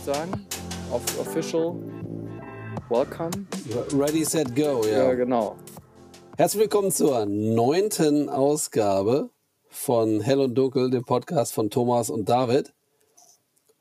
ich sagen. Auf Official. Welcome. Ready, set, go, ja. Ja, genau. Herzlich willkommen zur neunten Ausgabe von Hell und Dunkel, dem Podcast von Thomas und David.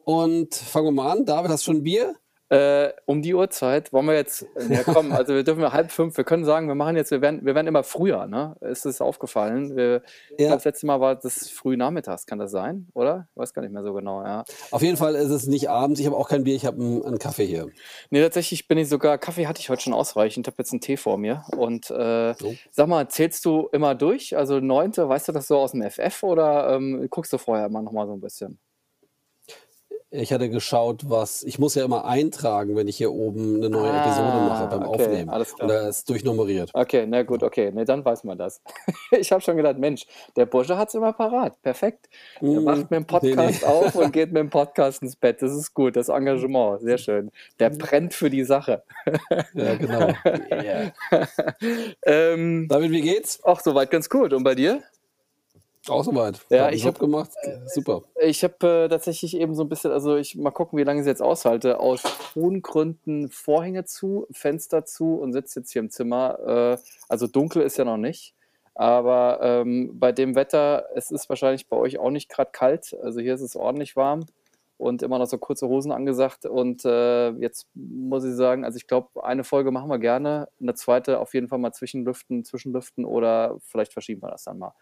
Und fangen wir mal an. David, hast du schon ein Bier? Äh, um die Uhrzeit wollen wir jetzt, ja komm, also wir dürfen wir halb fünf, wir können sagen, wir machen jetzt, wir werden, wir werden immer früher, ne? Ist es aufgefallen? Wir, Ich glaube, das letzte Mal war das früh nachmittags, kann das sein, oder? Ich weiß gar nicht mehr so genau, ja. Auf jeden Fall ist es nicht abends, ich habe auch kein Bier, ich habe einen, einen Kaffee hier. Nee, tatsächlich bin ich sogar, Kaffee hatte ich heute schon ausreichend, ich habe jetzt einen Tee vor mir und äh, oh. sag mal, zählst du immer durch, also neunte, weißt du das so aus dem FF oder ähm, guckst du vorher mal nochmal so ein bisschen? Ich hatte geschaut, was. Ich muss ja immer eintragen, wenn ich hier oben eine neue ah, Episode mache beim okay, Aufnehmen. Alles klar. Und da ist durchnummeriert. Okay, na gut, okay. Ne, dann weiß man das. ich habe schon gedacht, Mensch, der Bursche hat es immer parat. Perfekt. Er mm, macht mir einen Podcast nee, nee. auf und geht mit dem Podcast ins Bett. Das ist gut, das Engagement. Sehr schön. Der brennt für die Sache. ja, genau. Yeah. ähm, David, wie geht's? Ach, soweit ganz gut. Und bei dir? Auch soweit. Ja, ich habe gemacht. Super. Ich habe äh, tatsächlich eben so ein bisschen, also ich mal gucken, wie lange ich es jetzt aushalte. Aus Tongründen Vorhänge zu, Fenster zu und sitze jetzt hier im Zimmer. Äh, also dunkel ist ja noch nicht. Aber ähm, bei dem Wetter, es ist wahrscheinlich bei euch auch nicht gerade kalt. Also hier ist es ordentlich warm und immer noch so kurze Hosen angesagt. Und äh, jetzt muss ich sagen, also ich glaube, eine Folge machen wir gerne, eine zweite auf jeden Fall mal zwischenlüften, zwischenlüften oder vielleicht verschieben wir das dann mal.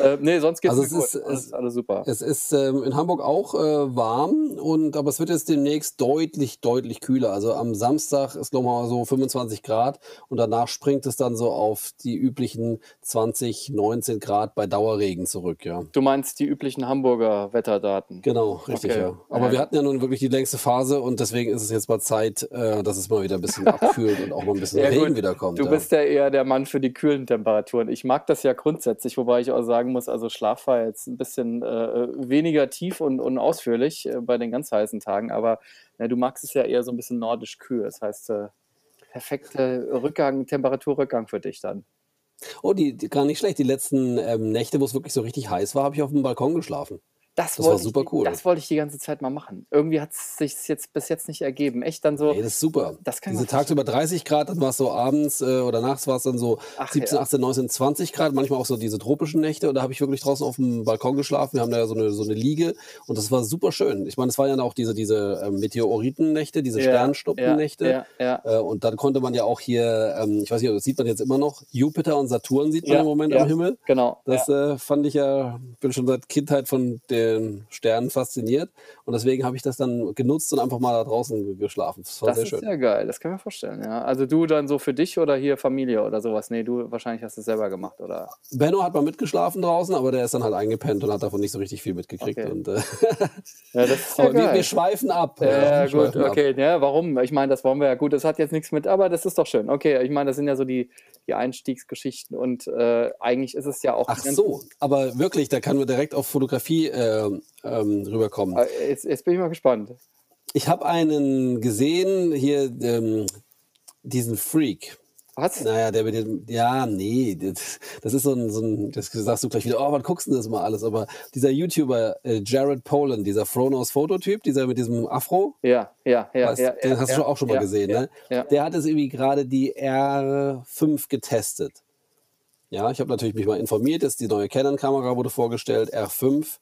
Äh, nee, sonst geht also es gut. Ist, alles, alles super. Es ist ähm, in Hamburg auch äh, warm, und, aber es wird jetzt demnächst deutlich, deutlich kühler. Also am Samstag ist nochmal so 25 Grad und danach springt es dann so auf die üblichen 20, 19 Grad bei Dauerregen zurück. Ja. Du meinst die üblichen Hamburger Wetterdaten? Genau, richtig, okay. ja. Aber ja. wir hatten ja nun wirklich die längste Phase und deswegen ist es jetzt mal Zeit, äh, dass es mal wieder ein bisschen abkühlt und auch mal ein bisschen ja, Regen wieder kommt. Du ja. bist ja eher der Mann für die kühlen Temperaturen. Ich mag das ja grundsätzlich, wobei ich auch sagen muss, also Schlaf war jetzt ein bisschen äh, weniger tief und, und ausführlich äh, bei den ganz heißen Tagen, aber ja, du magst es ja eher so ein bisschen nordisch kühl. Das heißt, äh, perfekte Rückgang, Temperaturrückgang für dich dann. Oh, die, die, gar nicht schlecht. Die letzten ähm, Nächte, wo es wirklich so richtig heiß war, habe ich auf dem Balkon geschlafen. Das, das war super ich, cool. Das wollte ich die ganze Zeit mal machen. Irgendwie hat es sich jetzt bis jetzt nicht ergeben. Echt dann so. Ey, das ist super. Das kann Diese tagsüber 30 Grad, dann war es so abends äh, oder nachts war es dann so Ach, 17, ja. 18, 19, 20 Grad. Manchmal auch so diese tropischen Nächte. Und da habe ich wirklich draußen auf dem Balkon geschlafen. Wir haben da ja so eine, so eine Liege und das war super schön. Ich meine, es waren ja auch diese, diese äh, Meteoritennächte, diese ja, Sternschnuppennächte. Ja, äh, und dann konnte man ja auch hier, ähm, ich weiß nicht, das sieht man jetzt immer noch, Jupiter und Saturn sieht man im Moment am Himmel. Genau. Das äh, fand ich ja, bin schon seit Kindheit von den Sternen fasziniert. Und deswegen habe ich das dann genutzt und einfach mal da draußen geschlafen. Das war das sehr schön. Das ist ja geil, das kann ich mir vorstellen. Ja. Also du dann so für dich oder hier Familie oder sowas? Nee, du wahrscheinlich hast es selber gemacht, oder? Benno hat mal mitgeschlafen draußen, aber der ist dann halt eingepennt und hat davon nicht so richtig viel mitgekriegt. Okay. Und, äh ja, das ist ja wir, wir, schweifen ab. Ja, gut, okay. Ab. Ja, warum? Ich meine, das wollen wir ja gut. Das hat jetzt nichts mit, aber das ist doch schön. Okay, ich meine, das sind ja so die, die Einstiegsgeschichten und äh, eigentlich ist es ja auch. Ach so, aber wirklich, da kann man direkt auf Fotografie äh, ähm, rüberkommen. Äh, jetzt, jetzt, bin ich mal gespannt. Ich habe einen gesehen, hier ähm, diesen Freak. Was? Naja, der mit dem, ja, nee, das, das ist so ein, so ein, das sagst du gleich wieder, oh, was guckst du das mal alles? Aber dieser YouTuber äh, Jared Poland, dieser Fronos-Fototyp, dieser mit diesem Afro. Ja, ja, ja. Weißt, ja den ja, hast ja, du auch schon mal gesehen, ne? Der hat es irgendwie gerade die R5 getestet. Ja, ich habe natürlich mich mal informiert, jetzt die neue Canon-Kamera wurde vorgestellt, R5.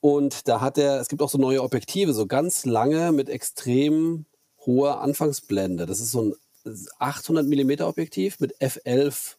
Und da hat er, es gibt auch so neue Objektive, so ganz lange mit extrem hoher Anfangsblende. Das ist so ein 800 mm Objektiv mit F11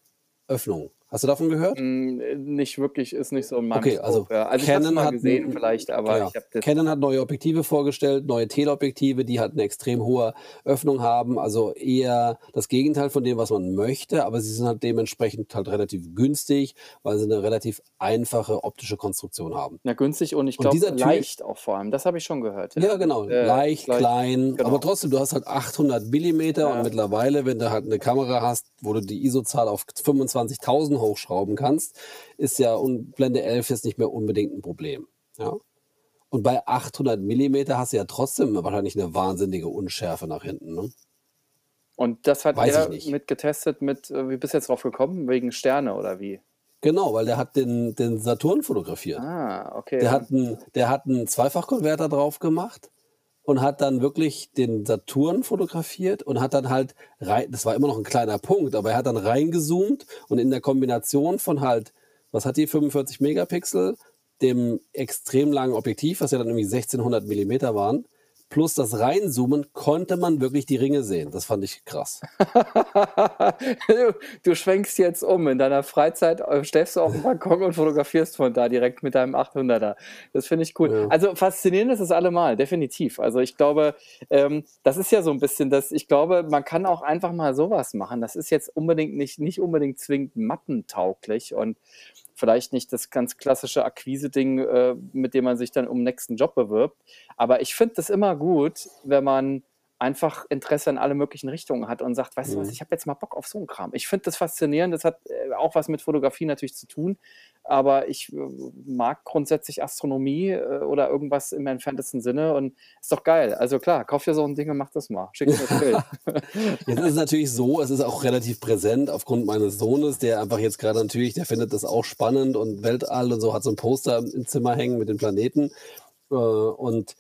Öffnung. Hast du davon gehört? Mm, nicht wirklich, ist nicht so in meinem Okay, also, ja. also Canon mal hat gesehen vielleicht, aber ja, das Canon hat neue Objektive vorgestellt, neue Teleobjektive, die halt eine extrem hohe Öffnung haben, also eher das Gegenteil von dem, was man möchte, aber sie sind halt dementsprechend halt relativ günstig, weil sie eine relativ einfache optische Konstruktion haben. Na günstig und ich glaube leicht auch vor allem, das habe ich schon gehört. Ja, ja genau, äh, leicht, leicht, klein, genau. aber trotzdem, du hast halt 800 Millimeter ja. und mittlerweile, wenn du halt eine Kamera hast, wo du die ISO-Zahl auf 25.000 hochschrauben kannst, ist ja Blende 11 jetzt nicht mehr unbedingt ein Problem. Ja? Und bei 800 Millimeter hast du ja trotzdem wahrscheinlich eine wahnsinnige Unschärfe nach hinten. Ne? Und das hat Weiß er mit getestet, mit, äh, wie bist du jetzt drauf gekommen? Wegen Sterne oder wie? Genau, weil der hat den, den Saturn fotografiert. Ah, okay. Der hat, einen, der hat einen Zweifachkonverter drauf gemacht und hat dann wirklich den Saturn fotografiert und hat dann halt rein, das war immer noch ein kleiner Punkt, aber er hat dann reingezoomt und in der Kombination von halt, was hat die, 45 Megapixel, dem extrem langen Objektiv, was ja dann irgendwie 1600 Millimeter waren, plus das Reinzoomen konnte man wirklich die Ringe sehen. Das fand ich krass. du, du, schwenkst jetzt um. In deiner Freizeit äh, stellst du auf den Balkon und fotografierst von da direkt mit deinem 800er. Das finde ich cool. Ja. Also faszinierend ist es allemal, definitiv. Also ich glaube, ähm, das ist ja so ein bisschen das, ich glaube, man kann auch einfach mal sowas machen. Das ist jetzt unbedingt nicht, nicht unbedingt zwingend mappentauglich und vielleicht nicht das ganz klassische Akquise-Ding, äh, mit dem man sich dann um den nächsten Job bewirbt. Aber ich finde das immer gut, wenn man einfach Interesse in alle möglichen Richtungen hat und sagt, weißt du was, mhm. ich habe jetzt mal Bock auf so einen Kram. Ich finde das faszinierend, das hat äh, auch was mit Fotografie natürlich zu tun, aber ich äh, mag grundsätzlich Astronomie äh, oder irgendwas im entferntesten Sinne und ist doch geil. Also klar, kauf dir so ein Ding und mach das mal. Schick mir das Bild. jetzt ist es natürlich so, es ist auch relativ präsent aufgrund meines Sohnes, der einfach jetzt gerade natürlich, der findet das auch spannend und Weltall und so, hat so ein Poster im Zimmer hängen mit den Planeten und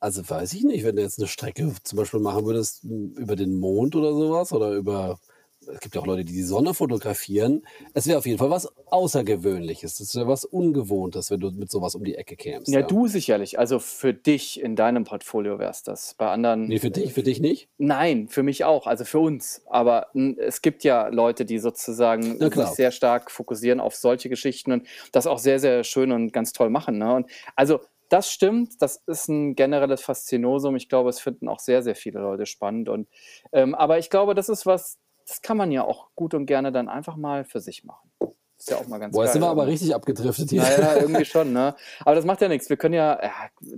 also weiß ich nicht, wenn du jetzt eine Strecke zum Beispiel machen würdest über den Mond oder sowas oder über, es gibt ja auch Leute, die die Sonne fotografieren. Es wäre auf jeden Fall was Außergewöhnliches. Es wäre was Ungewohntes, wenn du mit sowas um die Ecke kämst. Ja, ja, du sicherlich. Also für dich in deinem Portfolio wär's das. Bei anderen. Nee, für dich, für dich nicht? Nein, für mich auch. Also für uns. Aber es gibt ja Leute, die sozusagen sich sehr stark fokussieren auf solche Geschichten und das auch sehr, sehr schön und ganz toll machen. Ne? Und also das stimmt, das ist ein generelles Faszinosum. Ich glaube, es finden auch sehr, sehr viele Leute spannend. Und, ähm, aber ich glaube, das ist was, das kann man ja auch gut und gerne dann einfach mal für sich machen. Ist ja auch mal ganz Boah, geil. sind wir aber richtig abgedriftet hier. Naja, irgendwie schon, ne? Aber das macht ja nichts. Wir können ja, ja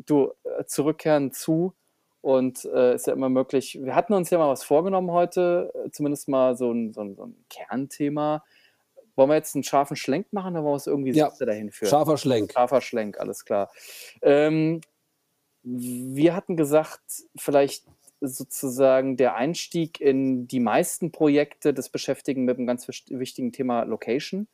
du, äh, zurückkehren zu und äh, ist ja immer möglich. Wir hatten uns ja mal was vorgenommen heute, äh, zumindest mal so ein, so ein, so ein Kernthema. Wollen wir jetzt einen scharfen Schlenk machen oder wollen wir es irgendwie ja, dahin führen? Scharfer Schlenk. Scharfer Schlenk, alles klar. Ähm, wir hatten gesagt, vielleicht sozusagen der Einstieg in die meisten Projekte, das Beschäftigen mit einem ganz wichtigen Thema Location.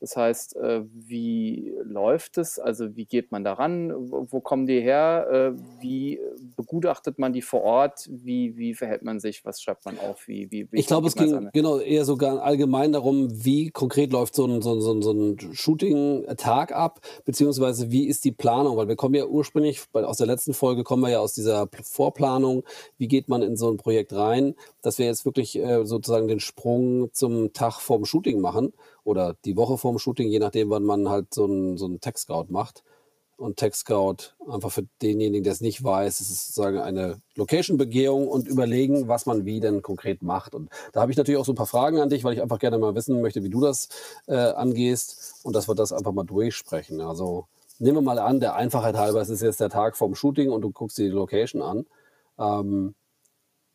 Das heißt, äh, wie läuft es? Also wie geht man daran? Wo kommen die her? Äh, wie begutachtet man die vor Ort? Wie, wie verhält man sich? Was schreibt man auf? Wie, wie, wie ich glaube, es ging genau eher sogar allgemein darum, wie konkret läuft so ein, so ein, so ein Shooting-Tag ab, beziehungsweise wie ist die Planung? Weil wir kommen ja ursprünglich, aus der letzten Folge kommen wir ja aus dieser Vorplanung, wie geht man in so ein Projekt rein, dass wir jetzt wirklich äh, sozusagen den Sprung zum Tag vorm Shooting machen oder die Woche vorm Shooting, je nachdem, wann man halt so einen so Tech-Scout macht. Und Tech-Scout, einfach für denjenigen, der es nicht weiß, ist sozusagen eine Location-Begehung und überlegen, was man wie denn konkret macht. Und da habe ich natürlich auch so ein paar Fragen an dich, weil ich einfach gerne mal wissen möchte, wie du das äh, angehst und dass wir das einfach mal durchsprechen. Also nehmen wir mal an, der Einfachheit halber, es ist jetzt der Tag vorm Shooting und du guckst dir die Location an. Ähm,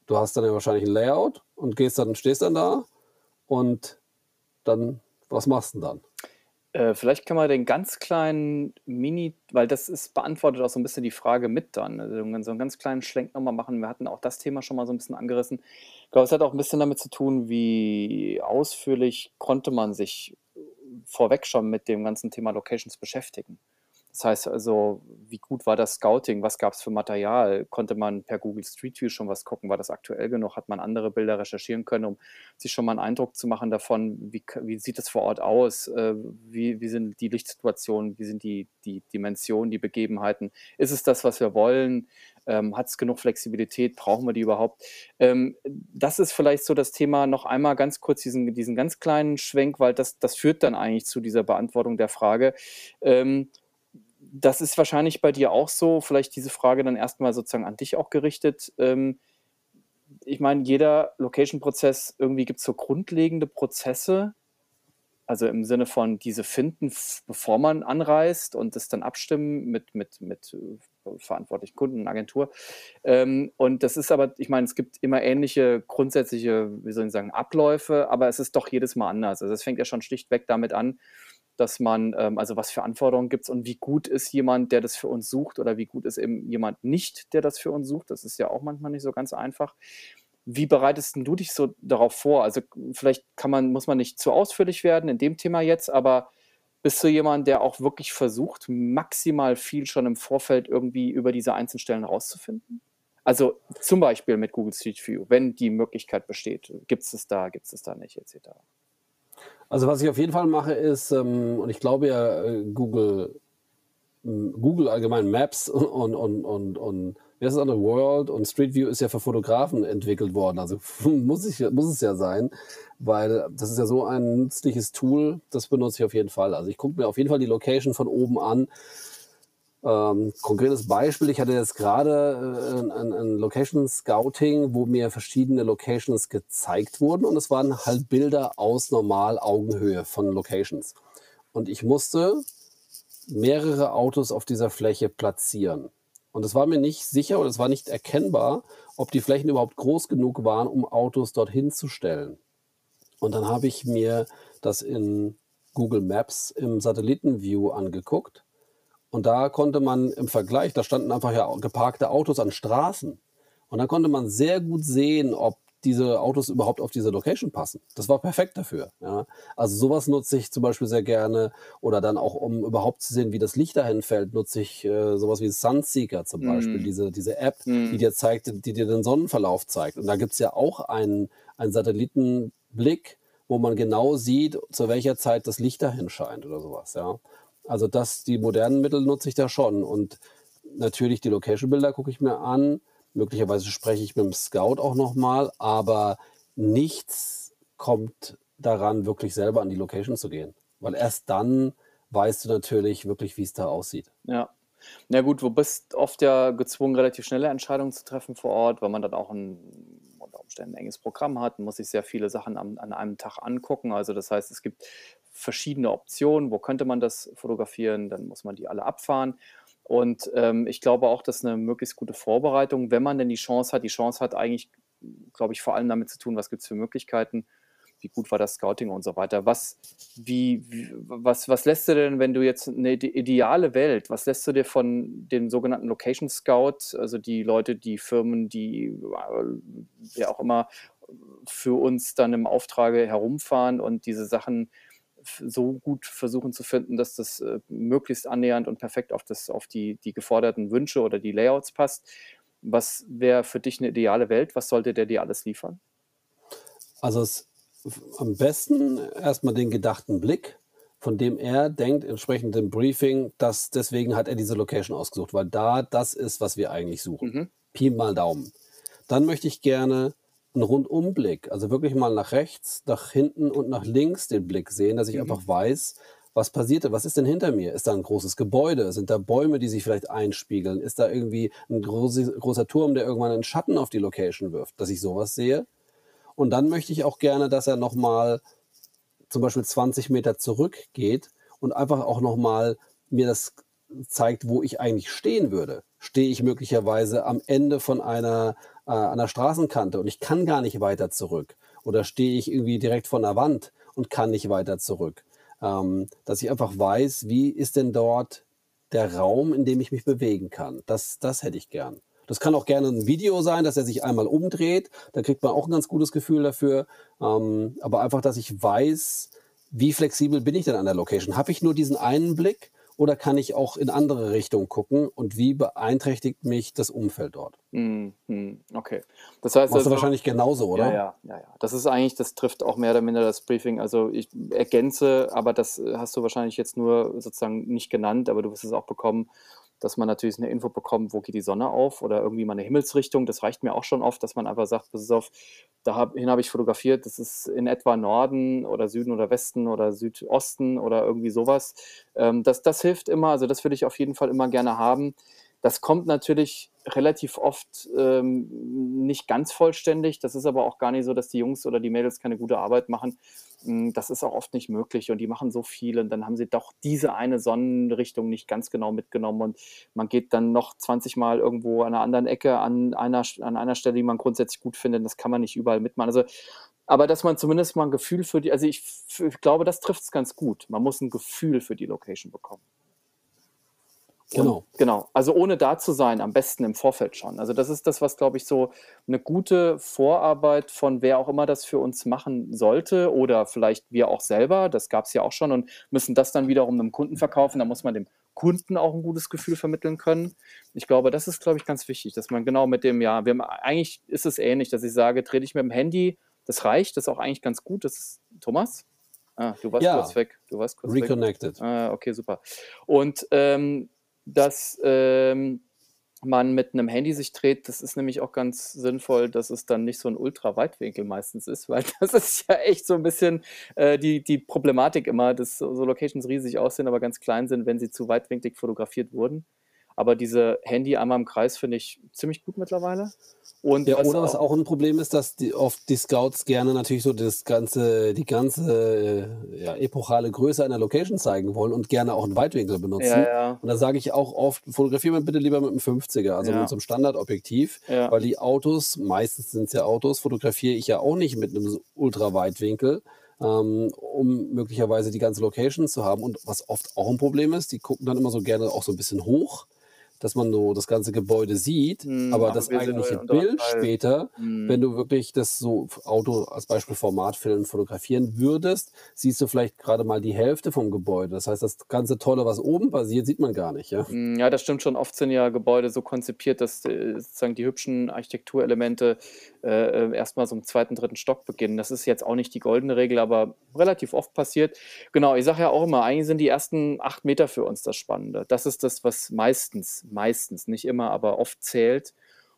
du hast dann ja wahrscheinlich ein Layout und gehst dann, stehst dann da und dann was machst du denn dann? Äh, vielleicht kann man den ganz kleinen Mini, weil das ist beantwortet auch so ein bisschen die Frage mit dann. Also so einen ganz kleinen Schlenk nochmal machen. Wir hatten auch das Thema schon mal so ein bisschen angerissen. Ich glaube, es hat auch ein bisschen damit zu tun, wie ausführlich konnte man sich vorweg schon mit dem ganzen Thema Locations beschäftigen. Das heißt also, wie gut war das Scouting? Was gab es für Material? Konnte man per Google Street View schon was gucken? War das aktuell genug? Hat man andere Bilder recherchieren können, um sich schon mal einen Eindruck zu machen davon, wie, wie sieht es vor Ort aus? Äh, wie, wie sind die Lichtsituationen? Wie sind die, die Dimensionen, die Begebenheiten? Ist es das, was wir wollen? Ähm, Hat es genug Flexibilität? Brauchen wir die überhaupt? Ähm, das ist vielleicht so das Thema, noch einmal ganz kurz diesen, diesen ganz kleinen Schwenk, weil das, das führt dann eigentlich zu dieser Beantwortung der Frage. Ähm, das ist wahrscheinlich bei dir auch so. Vielleicht diese Frage dann erstmal sozusagen an dich auch gerichtet. Ähm, ich meine, jeder Location-Prozess, irgendwie gibt es so grundlegende Prozesse, also im Sinne von diese finden, bevor man anreist und das dann abstimmen mit, mit, mit äh, verantwortlichen Kunden, Agentur. Ähm, und das ist aber, ich meine, es gibt immer ähnliche grundsätzliche, wie soll ich sagen, Abläufe, aber es ist doch jedes Mal anders. Also es fängt ja schon schlichtweg damit an, dass man, ähm, also was für Anforderungen gibt es und wie gut ist jemand, der das für uns sucht oder wie gut ist eben jemand nicht, der das für uns sucht. Das ist ja auch manchmal nicht so ganz einfach. Wie bereitest du dich so darauf vor? Also vielleicht kann man, muss man nicht zu ausführlich werden in dem Thema jetzt, aber bist du jemand, der auch wirklich versucht, maximal viel schon im Vorfeld irgendwie über diese einzelnen Stellen rauszufinden? Also zum Beispiel mit Google Street View, wenn die Möglichkeit besteht. Gibt es es da, gibt es es da nicht, etc. Also was ich auf jeden Fall mache ist, ähm, und ich glaube ja, äh, Google, Google allgemein Maps und, und, und, und wie heißt das andere? World und Street View ist ja für Fotografen entwickelt worden. Also muss, ich, muss es ja sein, weil das ist ja so ein nützliches Tool, das benutze ich auf jeden Fall. Also ich gucke mir auf jeden Fall die Location von oben an. Ähm, konkretes Beispiel, ich hatte jetzt gerade äh, ein, ein, Location Scouting, wo mir verschiedene Locations gezeigt wurden und es waren halt Bilder aus normal Augenhöhe von Locations. Und ich musste mehrere Autos auf dieser Fläche platzieren. Und es war mir nicht sicher oder es war nicht erkennbar, ob die Flächen überhaupt groß genug waren, um Autos dorthin zu stellen. Und dann habe ich mir das in Google Maps im Satellitenview angeguckt. Und da konnte man im Vergleich, da standen einfach ja geparkte Autos an Straßen. Und dann konnte man sehr gut sehen, ob diese Autos überhaupt auf diese Location passen. Das war perfekt dafür. Ja. Also sowas nutze ich zum Beispiel sehr gerne oder dann auch, um überhaupt zu sehen, wie das Licht dahin fällt, nutze ich äh, sowas wie Sunseeker zum Beispiel, mm. diese, diese App, mm. die dir zeigt, die dir den Sonnenverlauf zeigt. Und da gibt es ja auch einen, einen Satellitenblick, wo man genau sieht, zu welcher Zeit das Licht dahin scheint oder sowas. Ja. Also das, die modernen Mittel nutze ich da schon. Und natürlich die Location-Bilder gucke ich mir an Möglicherweise spreche ich mit dem Scout auch nochmal, aber nichts kommt daran, wirklich selber an die Location zu gehen. Weil erst dann weißt du natürlich wirklich, wie es da aussieht. Ja. Na gut, du bist oft ja gezwungen, relativ schnelle Entscheidungen zu treffen vor Ort, weil man dann auch ein unter Umständen ein enges Programm hat, muss sich sehr viele Sachen an, an einem Tag angucken. Also das heißt, es gibt verschiedene Optionen, wo könnte man das fotografieren, dann muss man die alle abfahren. Und ähm, ich glaube auch, dass eine möglichst gute Vorbereitung, wenn man denn die Chance hat, die Chance hat eigentlich, glaube ich, vor allem damit zu tun, was gibt es für Möglichkeiten, wie gut war das Scouting und so weiter. Was, wie, wie, was, was lässt du denn, wenn du jetzt eine ideale Welt, was lässt du dir von den sogenannten Location Scout, also die Leute, die Firmen, die äh, ja auch immer für uns dann im Auftrage herumfahren und diese Sachen so gut versuchen zu finden, dass das äh, möglichst annähernd und perfekt auf, das, auf die, die geforderten Wünsche oder die Layouts passt. Was wäre für dich eine ideale Welt? Was sollte der dir alles liefern? Also es, am besten erstmal den gedachten Blick, von dem er denkt, entsprechend dem Briefing, dass deswegen hat er diese Location ausgesucht, weil da das ist, was wir eigentlich suchen. Mhm. Pi mal Daumen. Dann möchte ich gerne einen Rundumblick, also wirklich mal nach rechts, nach hinten und nach links den Blick sehen, dass ich mhm. einfach weiß, was passiert, was ist denn hinter mir? Ist da ein großes Gebäude? Sind da Bäume, die sich vielleicht einspiegeln? Ist da irgendwie ein große, großer Turm, der irgendwann einen Schatten auf die Location wirft? Dass ich sowas sehe. Und dann möchte ich auch gerne, dass er nochmal zum Beispiel 20 Meter zurückgeht und einfach auch nochmal mir das zeigt, wo ich eigentlich stehen würde. Stehe ich möglicherweise am Ende von einer äh, an der Straßenkante und ich kann gar nicht weiter zurück. Oder stehe ich irgendwie direkt von der Wand und kann nicht weiter zurück. Ähm, dass ich einfach weiß, wie ist denn dort der Raum, in dem ich mich bewegen kann. Das, das hätte ich gern. Das kann auch gerne ein Video sein, dass er sich einmal umdreht. Da kriegt man auch ein ganz gutes Gefühl dafür. Ähm, aber einfach, dass ich weiß, wie flexibel bin ich denn an der Location? Habe ich nur diesen einen Blick oder kann ich auch in andere Richtungen gucken und wie beeinträchtigt mich das Umfeld dort? Mhm. Okay. Das heißt Machst also, du wahrscheinlich genauso, oder? Ja, ja, ja, ja. Das ist eigentlich, das trifft auch mehr oder minder das Briefing. Also ich ergänze, aber das hast du wahrscheinlich jetzt nur sozusagen nicht genannt, aber du wirst es auch bekommen dass man natürlich eine Info bekommt, wo geht die Sonne auf oder irgendwie mal eine Himmelsrichtung. Das reicht mir auch schon oft, dass man einfach sagt, pass auf, dahin habe ich fotografiert, das ist in etwa Norden oder Süden oder Westen oder Südosten oder irgendwie sowas. Ähm, das, das hilft immer, also das würde ich auf jeden Fall immer gerne haben. Das kommt natürlich relativ oft ähm, nicht ganz vollständig. Das ist aber auch gar nicht so, dass die Jungs oder die Mädels keine gute Arbeit machen. Hm, das ist auch oft nicht möglich und die machen so viel und dann haben sie doch diese eine Sonnenrichtung nicht ganz genau mitgenommen und man geht dann noch 20 Mal irgendwo an einer anderen Ecke an einer, an einer Stelle, die man grundsätzlich gut findet. Das kann man nicht überall mitmachen. Also aber dass man zumindest mal ein Gefühl für die, also ich, ich glaube, das trifft es ganz gut. Man muss ein Gefühl für die Location bekommen. Genau. Genau. Also ohne da zu sein, am besten im Vorfeld schon. Also das ist das, was, glaube ich, so eine gute Vorarbeit von wer auch immer das für uns machen sollte oder vielleicht wir auch selber, das gab es ja auch schon und müssen das dann wiederum einem Kunden verkaufen. Da muss man dem Kunden auch ein gutes Gefühl vermitteln können. Ich glaube, das ist, glaube ich, ganz wichtig, dass man genau mit dem, ja, wir haben, eigentlich ist es ähnlich, dass ich sage, trete ich mit dem Handy, das reicht, das ist auch eigentlich ganz gut. Das ist Thomas. Ah, du warst ja. kurz weg. Du warst kurz Reconnected. Weg. Ah, okay, super. Und ähm, dass ähm, man mit einem Handy sich dreht, das ist nämlich auch ganz sinnvoll, dass es dann nicht so ein Ultraweitwinkel meistens ist, weil das ist ja echt so ein bisschen äh, die, die Problematik immer, dass so Locations riesig aussehen, aber ganz klein sind, wenn sie zu weitwinklig fotografiert wurden. Aber diese Handy einmal im Kreis finde ich ziemlich gut mittlerweile. Und ja, was oder was auch ein Problem ist, dass die, oft die Scouts gerne natürlich so das ganze, die ganze äh, ja, epochale Größe einer Location zeigen wollen und gerne auch einen Weitwinkel benutzen. Ja, ja. Und da sage ich auch oft, fotografiere mir bitte lieber mit einem 50er, also mit so einem Standardobjektiv, weil die Autos, meistens sind es ja Autos, fotografiere ich ja auch nicht mit einem Ultraweitwinkel. Ähm, um möglicherweise die ganze Location zu haben. Und was oft auch ein Problem ist, die gucken dann immer so gerne auch so ein bisschen hoch dass man so das ganze Gebäude sieht, hm, aber das eigentliche Bild später, hm. wenn du wirklich das so Auto als Beispiel Formatfilm fotografieren würdest, siehst du vielleicht gerade mal die Hälfte vom Gebäude. Das heißt, das ganze Tolle, was oben passiert, sieht man gar nicht. Ja, hm, ja das stimmt schon. Oft sind ja Gebäude so konzipiert, dass äh, sozusagen die hübschen Architekturelemente äh, äh, erstmal so im zweiten, dritten Stock beginnen. Das ist jetzt auch nicht die goldene Regel, aber relativ oft passiert. Genau, ich sage ja auch immer, eigentlich sind die ersten acht Meter für uns das Spannende. Das ist das, was meistens meistens, nicht immer, aber oft zählt.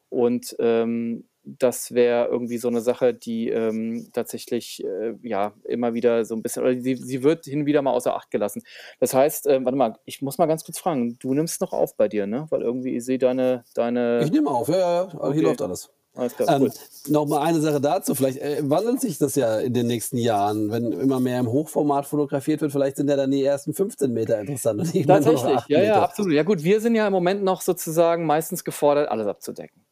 Und ähm, das wäre irgendwie so eine Sache, die ähm, tatsächlich äh, ja immer wieder so ein bisschen, oder sie, sie wird hin und wieder mal außer Acht gelassen. Das heißt, äh, warte mal, ich muss mal ganz kurz fragen, du nimmst noch auf bei dir, ne? Weil irgendwie, ich sehe deine, deine. Ich nehme auf, ja, ja, aber okay. hier läuft alles. Alles klar, ähm, noch mal eine Sache dazu, vielleicht äh, wandelt sich das ja in den nächsten Jahren, wenn immer mehr im Hochformat fotografiert wird, vielleicht sind ja dann die ersten 15 Meter interessant. Und nicht Tatsächlich, ja, ja, absolut. Ja gut, wir sind ja im Moment noch sozusagen meistens gefordert, alles abzudecken.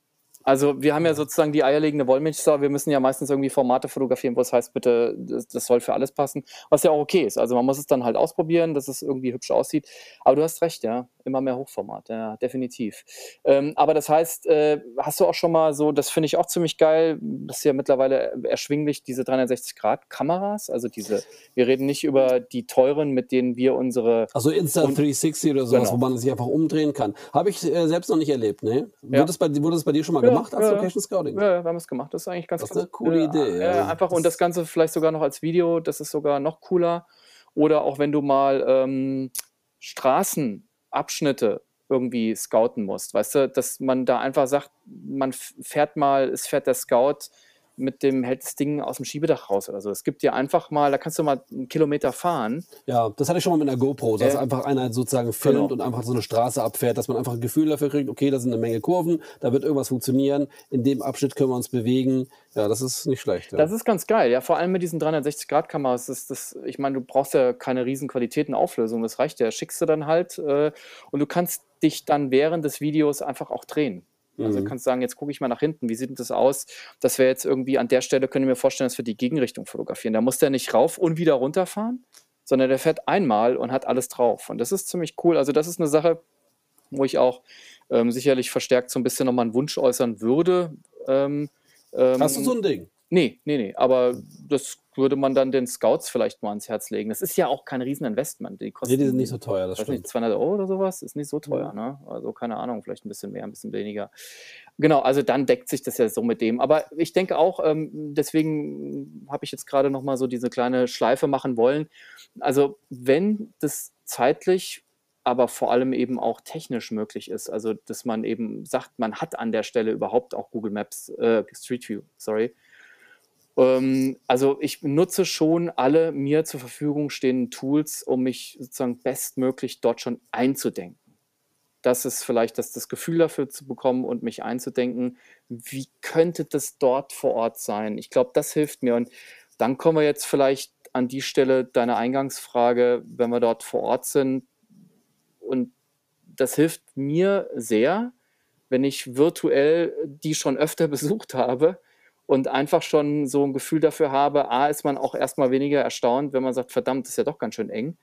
Also wir haben ja sozusagen die eierlegende Wollmilchsau. Wir müssen ja meistens irgendwie Formate fotografieren, wo es heißt, bitte, das, das, soll für alles passen, was ja auch okay ist. Also man muss es dann halt ausprobieren, dass es irgendwie hübsch aussieht. Aber du hast recht, ja, immer mehr Hochformat, ja, definitiv. Ähm, aber das heißt, äh, hast du auch schon mal so, das finde ich auch ziemlich geil, das ist ja mittlerweile erschwinglich, diese 360-Grad-Kameras. Also diese, wir reden nicht über die teuren, mit denen wir unsere... Also Insta360 oder sowas, genau. wo man sich einfach umdrehen kann. Habe ich äh, selbst noch nicht erlebt, ne? Ja. Wurde, das bei, wurde das bei dir schon mal ja gemacht als Location Scouting? Ja, wir haben es gemacht. Das ist eigentlich ganz, das ist eine coole äh, Idee. Ja, einfach und das Ganze vielleicht sogar noch als Video, das ist sogar noch cooler. Oder auch wenn du mal ähm, Straßenabschnitte irgendwie scouten musst, weißt du, dass man da einfach sagt, man fährt mal, es fährt der Scout mit dem hält das Ding aus dem Schiebedach raus oder so. Es gibt dir einfach mal, da kannst du mal einen Kilometer fahren. Ja, das hatte ich schon mal mit einer GoPro, dass äh, einfach einer sozusagen filmt genau. und einfach so eine Straße abfährt, dass man einfach ein Gefühl dafür kriegt, okay, da sind eine Menge Kurven, da wird irgendwas funktionieren, in dem Abschnitt können wir uns bewegen. Ja, das ist nicht schlecht. Ja. Das ist ganz geil, ja, vor allem mit diesen 360-Grad-Kameras, das, das, ich meine, du brauchst ja keine riesen Qualitätenauflösung, das reicht ja, schickst du dann halt äh, und du kannst dich dann während des Videos einfach auch drehen. Also mhm. kannst sagen, jetzt gucke ich mal nach hinten, wie sieht das aus? Das wäre jetzt irgendwie an der Stelle, können wir vorstellen, dass wir die Gegenrichtung fotografieren. Da muss der nicht rauf und wieder runterfahren, sondern der fährt einmal und hat alles drauf. Und das ist ziemlich cool. Also das ist eine Sache, wo ich auch ähm, sicherlich verstärkt so ein bisschen nochmal einen Wunsch äußern würde. Ähm, ähm, Hast du so ein Ding? Nee, nee, nee. Aber das würde man dann den Scouts vielleicht mal ans Herz legen. Das ist ja auch kein Rieseninvestment. Die kosten, nee, die sind nicht so teuer, das stimmt. Nicht, 200 Euro oder sowas ist nicht so teuer, ne? Also keine Ahnung, vielleicht ein bisschen mehr, ein bisschen weniger. Genau, also dann deckt sich das ja so mit dem. Aber ich denke auch, ähm, deswegen habe ich jetzt gerade noch mal so diese kleine Schleife machen wollen. Also wenn das zeitlich aber vor allem eben auch technisch möglich ist. Also, dass man eben sagt, man hat an der Stelle überhaupt auch Google Maps, äh, Street View, sorry, ähm, also ich nutze schon alle mir zur Verfügung stehenden Tools, um mich sozusagen bestmöglich dort schon einzudenken. Das ist vielleicht das, das Gefühl dafür zu bekommen und mich einzudenken, wie könnte das dort vor Ort sein? Ich glaube, das hilft mir. Und dann kommen wir jetzt vielleicht an die Stelle deiner Eingangsfrage, wenn wir dort vor Ort sind. Und das hilft mir sehr, wenn ich virtuell die schon öfter besucht habe, und einfach schon so ein Gefühl dafür habe, A, ist man auch erstmal weniger erstaunt, wenn man sagt, verdammt, ist ja doch ganz schön eng.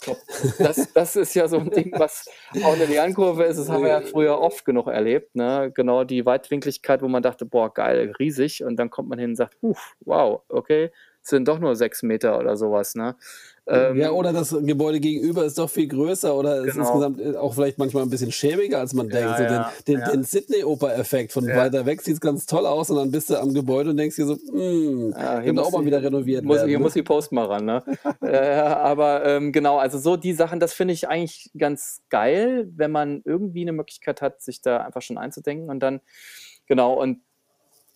Glaub, das, das ist ja so ein Ding, was auch eine Lernkurve ist. Das haben wir ja früher oft genug erlebt. Ne? Genau die Weitwinkligkeit, wo man dachte, boah, geil, riesig. Und dann kommt man hin und sagt, wow, okay, sind doch nur sechs Meter oder sowas. Ne? Ähm, ja, oder das Gebäude gegenüber ist doch viel größer oder genau. ist insgesamt äh, auch vielleicht manchmal ein bisschen schäbiger, als man denkt. Ja, so ja, den, den, den Sydney-Oper-Effekt von weiter weg sieht es ganz toll aus und dann bist du am Gebäude und denkst dir so, hm, ja, hier muss auch mal wieder renoviert muss, werden. Hier ne? muss die Post mal ran, ne? äh, aber ähm, genau, also so die Sachen, das finde ich eigentlich ganz geil, wenn man irgendwie eine Möglichkeit hat, sich da einfach schon einzudenken und dann, genau, und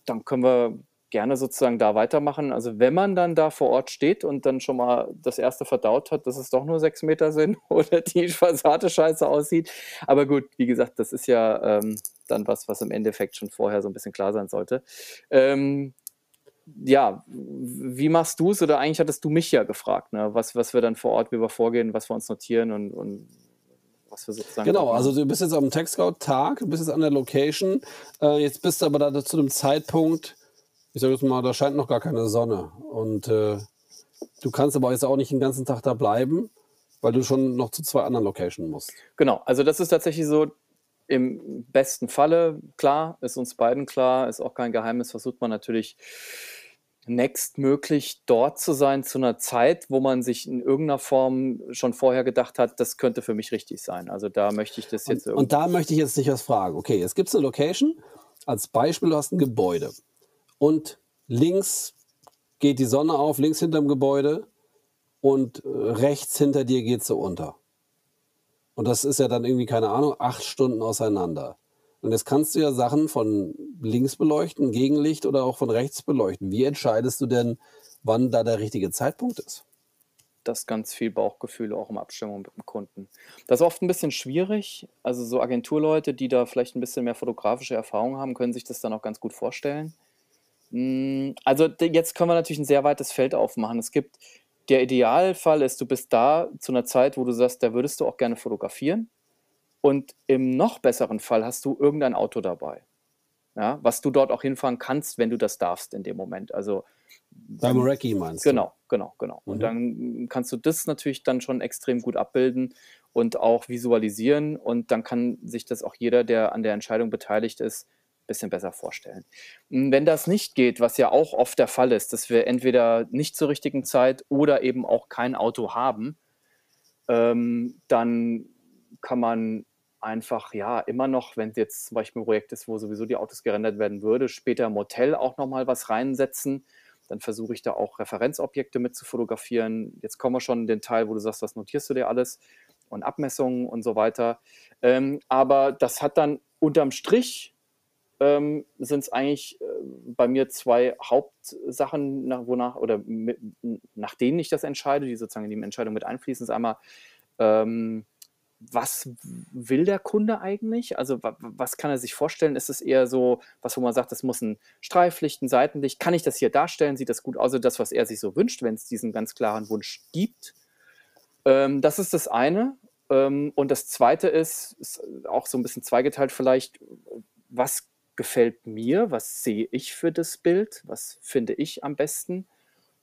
dann können wir gerne sozusagen da weitermachen. Also wenn man dann da vor Ort steht und dann schon mal das erste verdaut hat, dass es doch nur sechs Meter sind oder die Fassade scheiße aussieht. Aber gut, wie gesagt, das ist ja ähm, dann was, was im Endeffekt schon vorher so ein bisschen klar sein sollte. Ähm, ja, wie machst du es? Oder eigentlich hattest du mich ja gefragt, ne? was, was wir dann vor Ort, wie wir vorgehen, was wir uns notieren und, und was wir sozusagen. Genau, also du bist jetzt am Tech-Scout-Tag, du bist jetzt an der Location. Äh, jetzt bist du aber da zu einem Zeitpunkt, ich sage jetzt mal, da scheint noch gar keine Sonne. Und äh, du kannst aber jetzt auch nicht den ganzen Tag da bleiben, weil du schon noch zu zwei anderen Locations musst. Genau, also das ist tatsächlich so im besten Falle, klar, ist uns beiden klar, ist auch kein Geheimnis, versucht man natürlich nächstmöglich dort zu sein zu einer Zeit, wo man sich in irgendeiner Form schon vorher gedacht hat, das könnte für mich richtig sein. Also da möchte ich das jetzt und, und da möchte ich jetzt dich was fragen. Okay, jetzt gibt es eine Location. Als Beispiel, du hast ein Gebäude und links geht die Sonne auf, links hinterm Gebäude und äh, rechts hinter dir geht sie unter. Und das ist ja dann irgendwie, keine Ahnung, acht Stunden auseinander. Und jetzt kannst du ja Sachen von links beleuchten, Gegenlicht oder auch von rechts beleuchten. Wie entscheidest du denn, wann da der richtige Zeitpunkt ist? Das ganz viel Bauchgefühl auch im Abstimmung mit dem Kunden. Das ist oft ein bisschen schwierig. Also so Agenturleute, die da vielleicht ein bisschen mehr fotografische Erfahrung haben, können sich das dann auch ganz gut vorstellen. Hm, also jetzt können wir natürlich ein sehr weites Feld aufmachen. Es gibt der Idealfall ist, du bist da zu einer Zeit, wo du sagst, da würdest du auch gerne fotografieren. Und im noch besseren Fall hast du irgendein Auto dabei. Ja, was du dort auch hinfahren kannst, wenn du das darfst in dem Moment. Also beim Recce meinst du? Genau, genau, genau. Mhm. Und dann kannst du das natürlich dann schon extrem gut abbilden und auch visualisieren. Und dann kann sich das auch jeder, der an der Entscheidung beteiligt ist, bisschen besser vorstellen. Hm, wenn das nicht geht, was ja auch oft der Fall ist, dass wir entweder nicht zur richtigen Zeit oder eben auch kein Auto haben, ähm, dann kann man einfach ja immer noch, wenn es jetzt zum Beispiel ein Projekt ist, wo sowieso die Autos gerendert werden würde, später im Hotel auch nochmal was reinsetzen. Dann versuche ich da auch Referenzobjekte mit zu fotografieren. Jetzt kommen wir schon in den Teil, wo du sagst, was notierst du dir alles und Abmessungen und so weiter. Ähm, aber das hat dann unterm Strich ähm, sind es eigentlich äh, bei mir zwei Hauptsachen, nach, wonach oder mit, nach denen ich das entscheide, die sozusagen in die Entscheidung mit einfließen. ist einmal, ähm, was will der Kunde eigentlich? Also was kann er sich vorstellen? Ist es eher so, was wo man sagt, das muss ein Streiflicht, ein Seitenlicht? Kann ich das hier darstellen? Sieht das gut aus? Also das, was er sich so wünscht, wenn es diesen ganz klaren Wunsch gibt. Ähm, das ist das eine. Ähm, und das zweite ist, ist auch so ein bisschen zweigeteilt vielleicht, was gefällt mir, was sehe ich für das Bild, was finde ich am besten.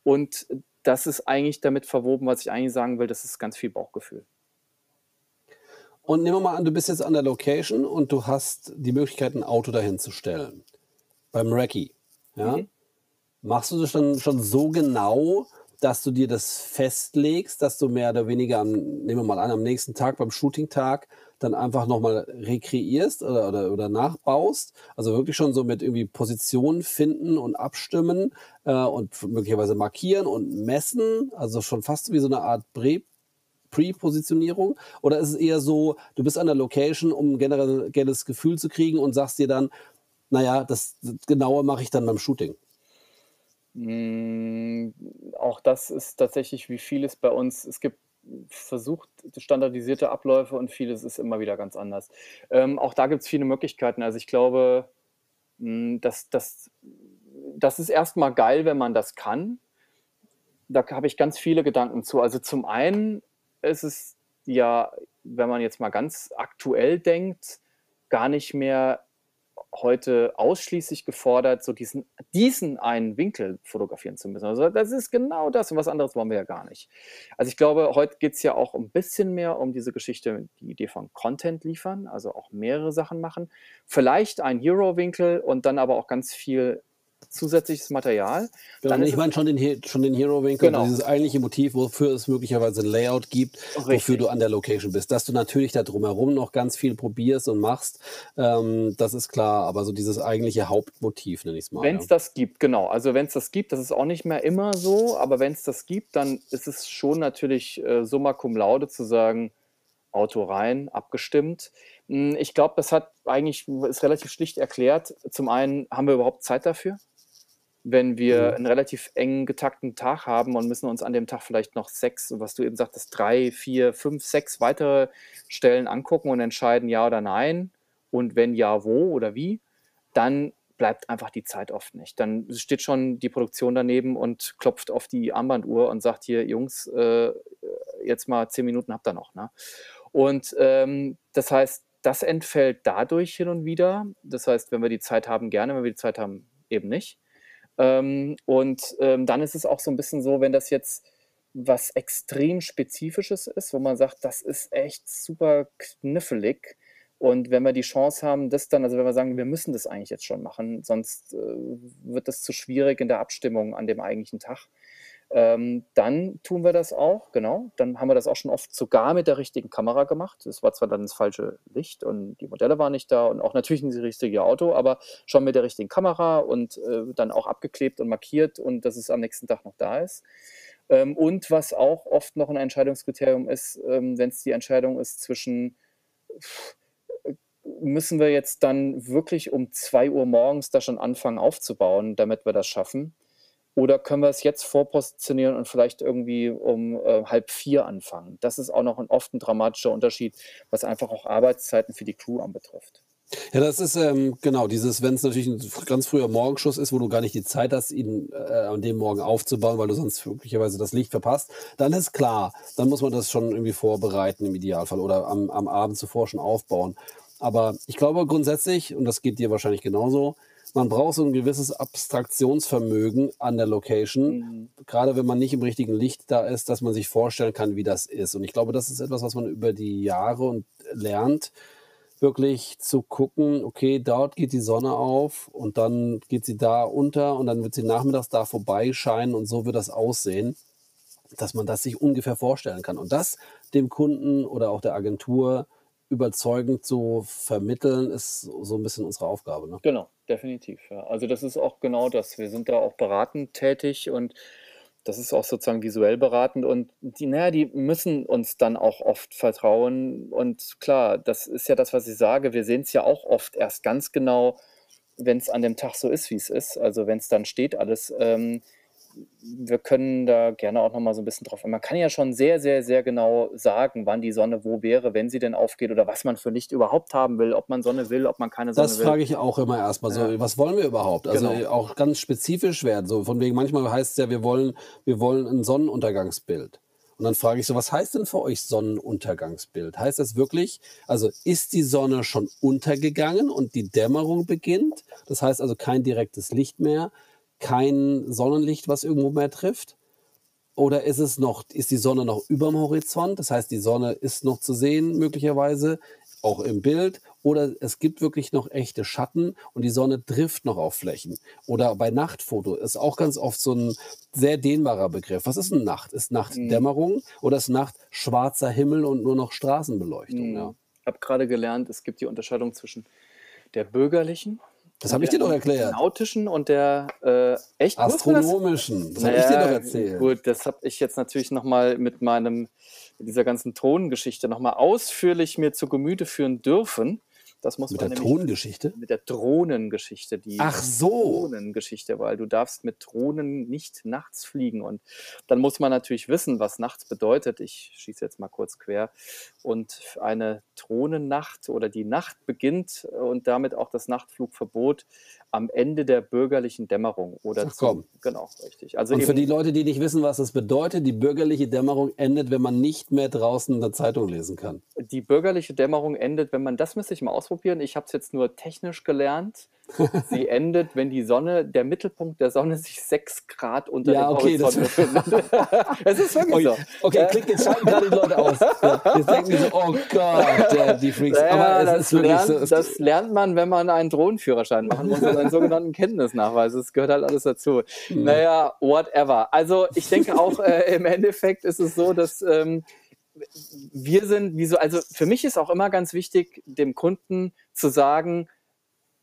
Und das ist eigentlich damit verwoben, was ich eigentlich sagen will, das ist ganz viel Bauchgefühl. Und nehmen wir mal an, du bist jetzt an der Location und du hast die Möglichkeit, ein Auto dahin zu stellen. Beim Recce. Ja? Mhm. Machst du das dann schon so genau, dass du dir das festlegst, dass du mehr oder weniger, am, nehmen wir mal an, am nächsten Tag, beim Shooting-Tag, dann einfach nochmal rekreierst oder, oder, oder nachbaust. Also wirklich schon so mit irgendwie Positionen finden und abstimmen äh, und möglicherweise markieren und messen. Also schon fast wie so eine Art Pre Pre-Positionierung? Oder ist es eher so, du bist an der Location, um ein generelles Gefühl zu kriegen und sagst dir dann, naja, das, das Genaue mache ich dann beim Shooting? Mm, auch das ist tatsächlich wie vieles bei uns. Es gibt versucht standardisierte Abläufe und vieles ist immer wieder ganz anders. Ähm, auch da gibt es viele Möglichkeiten. Also ich glaube, hm, dass, dass, das ist erstmal geil, wenn man das kann. Da habe ich ganz viele Gedanken zu. Also zum einen ist es ja, wenn man jetzt mal ganz aktuell denkt, gar nicht mehr heute ausschließlich gefordert, so diesen, diesen einen Winkel fotografieren zu müssen. Also das ist genau das und was anderes wollen wir ja gar nicht. Also ich glaube, heute geht es ja auch ein bisschen mehr um diese Geschichte, die Idee von Content liefern, also auch mehrere Sachen machen. Vielleicht ein Hero-Winkel und dann aber auch ganz viel zusätzliches Material. Genau, ich meine schon den, schon den Hero-Winkel, genau. dieses eigentliche Motiv, wofür es möglicherweise ein Layout gibt, Richtig. wofür du an der Location bist. Dass du natürlich da drumherum noch ganz viel probierst und machst, ähm, das ist klar, aber so dieses eigentliche Hauptmotiv, nenne ich es mal. Wenn es ja. das gibt, genau. Also wenn es das gibt, das ist auch nicht mehr immer so, aber wenn es das gibt, dann ist es schon natürlich äh, summa cum laude zu sagen, Auto rein, abgestimmt. Hm, ich glaube, das hat eigentlich, ist relativ schlicht erklärt. Zum einen haben wir überhaupt Zeit dafür wenn wir mhm. einen relativ eng getakten Tag haben und müssen uns an dem Tag vielleicht noch sechs, was du eben sagtest, drei, vier, fünf, sechs weitere Stellen angucken und entscheiden ja oder nein und wenn ja, wo oder wie, dann bleibt einfach die Zeit oft nicht. Dann steht schon die Produktion daneben und klopft auf die Armbanduhr und sagt hier, Jungs, äh, jetzt mal zehn Minuten habt ihr noch. Ne? Und ähm, das heißt, das entfällt dadurch hin und wieder. Das heißt, wenn wir die Zeit haben, gerne, wenn wir die Zeit haben, eben nicht. Ähm, und ähm, dann ist es auch so ein bisschen so, wenn das jetzt was extrem Spezifisches ist, wo man sagt, das ist echt super knifflig. Und wenn wir die Chance haben, das dann, also wenn wir sagen, wir müssen das eigentlich jetzt schon machen, sonst äh, wird das zu schwierig in der Abstimmung an dem eigentlichen Tag, ähm, dann tun wir das auch, genau. Dann haben wir das auch schon oft sogar mit der richtigen Kamera gemacht. Es war zwar dann das falsche Licht und die Modelle waren nicht da und auch natürlich nicht das richtige Auto, aber schon mit der richtigen Kamera und äh, dann auch abgeklebt und markiert und dass es am nächsten Tag noch da ist. Ähm, und was auch oft noch ein Entscheidungskriterium ist, ähm, wenn es die Entscheidung ist zwischen, müssen wir jetzt dann wirklich um 2 Uhr morgens da schon anfangen aufzubauen, damit wir das schaffen oder können wir es jetzt vorpositionieren und vielleicht irgendwie um äh, halb vier anfangen? Das ist auch noch ein, oft ein dramatischer Unterschied, was einfach auch Arbeitszeiten für die Crew anbetrifft. Ja, das ist ähm, genau dieses, wenn es natürlich ein ganz früher Morgenschuss ist, wo du gar nicht die Zeit hast, ihn äh, an dem Morgen aufzubauen, weil du sonst möglicherweise das Licht verpasst, dann ist klar, dann muss man das schon irgendwie vorbereiten im Idealfall oder am, am Abend zuvor schon aufbauen. Aber ich glaube grundsätzlich, und das geht dir wahrscheinlich genauso, man braucht so ein gewisses Abstraktionsvermögen an der Location, mhm. gerade wenn man nicht im richtigen Licht da ist, dass man sich vorstellen kann, wie das ist. Und ich glaube, das ist etwas, was man über die Jahre und lernt, wirklich zu gucken, okay, dort geht die Sonne auf und dann geht sie da unter und dann wird sie nachmittags da vorbeischeinen und so wird das aussehen, dass man das sich ungefähr vorstellen kann. Und das dem Kunden oder auch der Agentur überzeugend zu vermitteln, ist so ein bisschen unsere Aufgabe. Ne? Genau, definitiv. Ja. Also das ist auch genau das. Wir sind da auch beratend tätig und das ist auch sozusagen visuell beratend und die, naja, die müssen uns dann auch oft vertrauen. Und klar, das ist ja das, was ich sage. Wir sehen es ja auch oft erst ganz genau, wenn es an dem Tag so ist, wie es ist. Also wenn es dann steht alles. Ähm, wir können da gerne auch noch mal so ein bisschen drauf. Man kann ja schon sehr, sehr, sehr genau sagen, wann die Sonne wo wäre, wenn sie denn aufgeht oder was man für Licht überhaupt haben will, ob man Sonne will, ob man keine Sonne das will. Das frage ich auch immer erstmal so. Ja. Was wollen wir überhaupt? Also genau. auch ganz spezifisch werden. So von wegen manchmal heißt es ja, wir wollen, wir wollen ein Sonnenuntergangsbild. Und dann frage ich so, was heißt denn für euch Sonnenuntergangsbild? Heißt das wirklich, also ist die Sonne schon untergegangen und die Dämmerung beginnt? Das heißt also kein direktes Licht mehr kein Sonnenlicht, was irgendwo mehr trifft? Oder ist es noch, ist die Sonne noch über dem Horizont? Das heißt, die Sonne ist noch zu sehen, möglicherweise, auch im Bild. Oder es gibt wirklich noch echte Schatten und die Sonne trifft noch auf Flächen. Oder bei Nachtfoto ist auch ganz oft so ein sehr dehnbarer Begriff. Was ist eine Nacht? Ist Nacht mhm. Dämmerung oder ist Nacht schwarzer Himmel und nur noch Straßenbeleuchtung? Mhm. Ja. Ich habe gerade gelernt, es gibt die Unterscheidung zwischen der bürgerlichen das habe ich dir doch erklärt. Nautischen und der äh, echt astronomischen. Das, das habe ich dir doch erzählt. Gut, das habe ich jetzt natürlich nochmal mit meinem mit dieser ganzen Tonengeschichte nochmal ausführlich mir zu Gemüte führen dürfen. Das muss mit der Tongeschichte? Mit der Drohnengeschichte. Die Ach so. Drohnengeschichte, weil du darfst mit Drohnen nicht nachts fliegen. Und dann muss man natürlich wissen, was nachts bedeutet. Ich schieße jetzt mal kurz quer. Und eine Drohnennacht oder die Nacht beginnt und damit auch das Nachtflugverbot am Ende der bürgerlichen Dämmerung. Oder Ach, zum, genau, richtig. Also und für die Leute, die nicht wissen, was das bedeutet, die bürgerliche Dämmerung endet, wenn man nicht mehr draußen in der Zeitung lesen kann. Die bürgerliche Dämmerung endet, wenn man, das müsste ich mal ausprobieren, ausprobieren. Ich habe es jetzt nur technisch gelernt. Sie endet, wenn die Sonne, der Mittelpunkt der Sonne sich sechs Grad unter ja, dem okay, Horizont befindet. Es ist wirklich okay, so. Okay, klick, jetzt schalten gerade die Leute aus. Ja, jetzt denken die so, oh Gott, äh, die Freaks. Naja, Aber es das, ist wirklich lernt, so. das lernt man, wenn man einen Drohnenführerschein machen muss und einen sogenannten Kenntnisnachweis. Das gehört halt alles dazu. Hm. Naja, whatever. Also ich denke auch, äh, im Endeffekt ist es so, dass ähm, wir sind, wie so, also für mich ist auch immer ganz wichtig, dem Kunden zu sagen,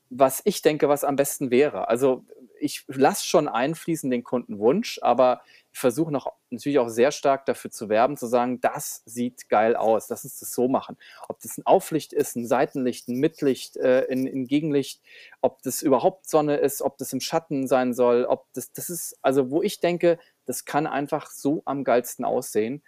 was ich denke, was am besten wäre. Also ich lasse schon einfließen den Kundenwunsch, aber ich versuche natürlich auch sehr stark dafür zu werben, zu sagen, das sieht geil aus, lass uns das so machen. Ob das ein Auflicht ist, ein Seitenlicht, ein Mittellicht, äh, ein, ein Gegenlicht, ob das überhaupt Sonne ist, ob das im Schatten sein soll, ob das, das ist, also wo ich denke, das kann einfach so am geilsten aussehen.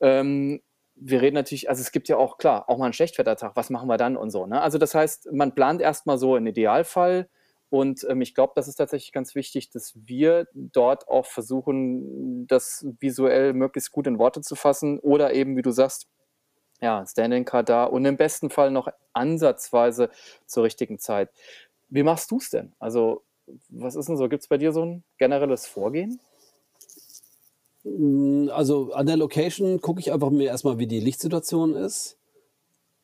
Ähm, wir reden natürlich, also es gibt ja auch, klar, auch mal einen Schlechtwettertag, was machen wir dann und so. Ne? Also das heißt, man plant erstmal so einen Idealfall und ähm, ich glaube, das ist tatsächlich ganz wichtig, dass wir dort auch versuchen, das visuell möglichst gut in Worte zu fassen oder eben, wie du sagst, ja, Standing Car da und im besten Fall noch ansatzweise zur richtigen Zeit. Wie machst du es denn? Also, was ist denn so? Gibt es bei dir so ein generelles Vorgehen? Mm, Also an der Location gucke ich einfach mir erstmal, wie die Lichtsituation ist.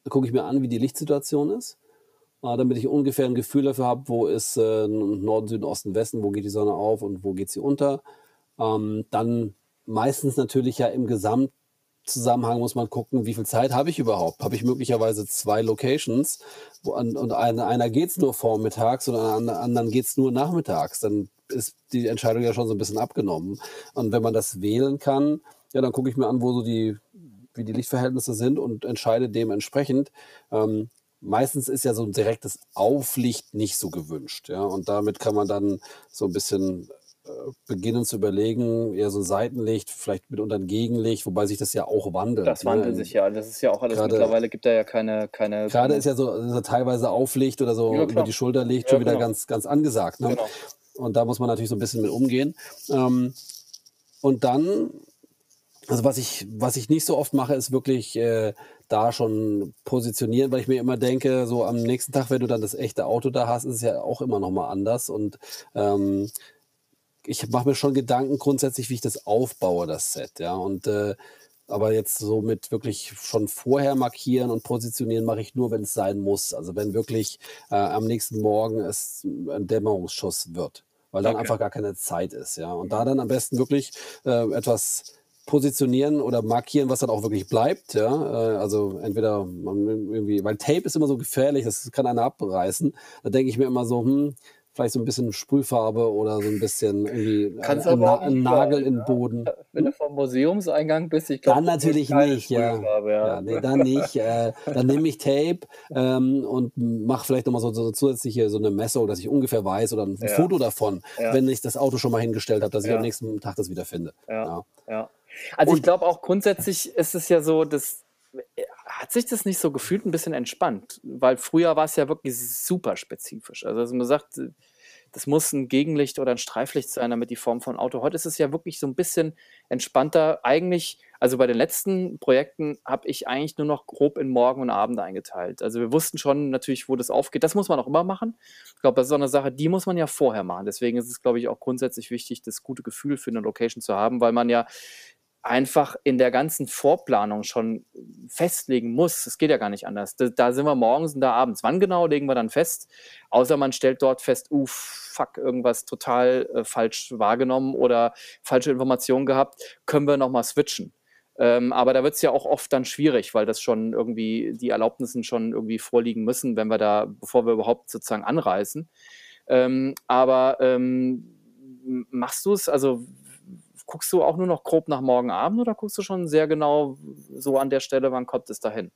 Da gucke ich mir an, wie die Lichtsituation ist, äh, damit ich ungefähr ein Gefühl dafür habe, wo ist äh, Norden, Süden, Osten, Westen, wo geht die Sonne auf und wo geht sie unter. Ähm, dann meistens natürlich ja im Gesamtzusammenhang muss man gucken, wie viel Zeit habe ich überhaupt. Habe ich möglicherweise zwei Locations wo an, und an einer geht es nur vormittags und an der anderen geht es nur nachmittags. Dann ist die Entscheidung ja schon so ein bisschen abgenommen. Und wenn man das wählen kann, ja, dann gucke ich mir an, wo so die, wie die Lichtverhältnisse sind und entscheide dementsprechend. Ähm, meistens ist ja so ein direktes Auflicht nicht so gewünscht. Ja? Und damit kann man dann so ein bisschen äh, beginnen zu überlegen, eher so ein Seitenlicht, vielleicht mitunter ein Gegenlicht, wobei sich das ja auch wandelt. Das wandelt ne? sich ja. Das ist ja auch alles Gerade- mittlerweile, gibt da ja keine. keine Gerade ist ja so, so teilweise Auflicht oder so Ja, über die Schulter liegt, Ja, schon wieder genau. ganz, ganz angesagt. Ne? Genau. Und da muss man natürlich so ein bisschen mit umgehen. Ähm, und dann, also was ich, was ich nicht so oft mache, ist wirklich äh, da schon positionieren, weil ich mir immer denke, so am nächsten Tag, wenn du dann das echte Auto da hast, ist es ja auch immer noch mal anders. Und ähm, ich mache mir schon Gedanken grundsätzlich, wie ich das aufbaue, das Set. Ja, und äh, aber jetzt so mit wirklich schon vorher markieren und positionieren mache ich nur, wenn es sein muss. Also wenn wirklich äh, am nächsten Morgen es ein Dämmerungsschuss wird, weil dann Okay. einfach gar keine Zeit ist. Ja, und da dann am besten wirklich äh, etwas positionieren oder markieren, was dann auch wirklich bleibt. Ja, äh, also entweder man irgendwie, weil Tape ist immer so gefährlich, das kann einer abreißen. Da denke ich mir immer so, hm, vielleicht so ein bisschen Sprühfarbe oder so ein bisschen irgendwie Kannst ein, aber ein Nagel den Boden. Wenn du vom Museumseingang bist, ich glaube. Dann natürlich nicht, ja. Ja. Ja, nee, dann nicht. Äh, dann nehme ich Tape ähm, und mache vielleicht nochmal so, so zusätzliche so eine Messung, dass ich ungefähr weiß oder ein Ja. Foto davon, wenn ich das Auto schon mal hingestellt habe, dass ich am nächsten Tag das wieder finde. Ja. Ja. Also ich glaube auch grundsätzlich ist es ja so, dass hat sich das nicht so gefühlt ein bisschen entspannt, weil früher war es ja wirklich super spezifisch. Also, also man sagt, das muss ein Gegenlicht oder ein Streiflicht sein, damit die Form von Auto. Heute ist es ja wirklich so ein bisschen entspannter. Eigentlich, also bei den letzten Projekten habe ich eigentlich nur noch grob in Morgen und Abend eingeteilt. Also wir wussten schon natürlich, wo das aufgeht. Das muss man auch immer machen. Ich glaube, das ist auch eine Sache, die muss man ja vorher machen. Deswegen ist es, glaube ich, auch grundsätzlich wichtig, das gute Gefühl für eine Location zu haben, weil man ja einfach in der ganzen Vorplanung schon festlegen muss. Es geht ja gar nicht anders. Da, da sind wir morgens und da abends. Wann genau legen wir dann fest? Außer man stellt dort fest, uh, fuck, irgendwas total äh, falsch wahrgenommen oder falsche Informationen gehabt, können wir nochmal switchen. Ähm, aber da wird es ja auch oft dann schwierig, weil das schon irgendwie, die Erlaubnissen schon irgendwie vorliegen müssen, wenn wir da, bevor wir überhaupt sozusagen anreisen. Ähm, aber ähm, machst du es, also guckst du auch nur noch grob nach morgen Abend oder guckst du schon sehr genau so an der Stelle, wann kommt es dahin?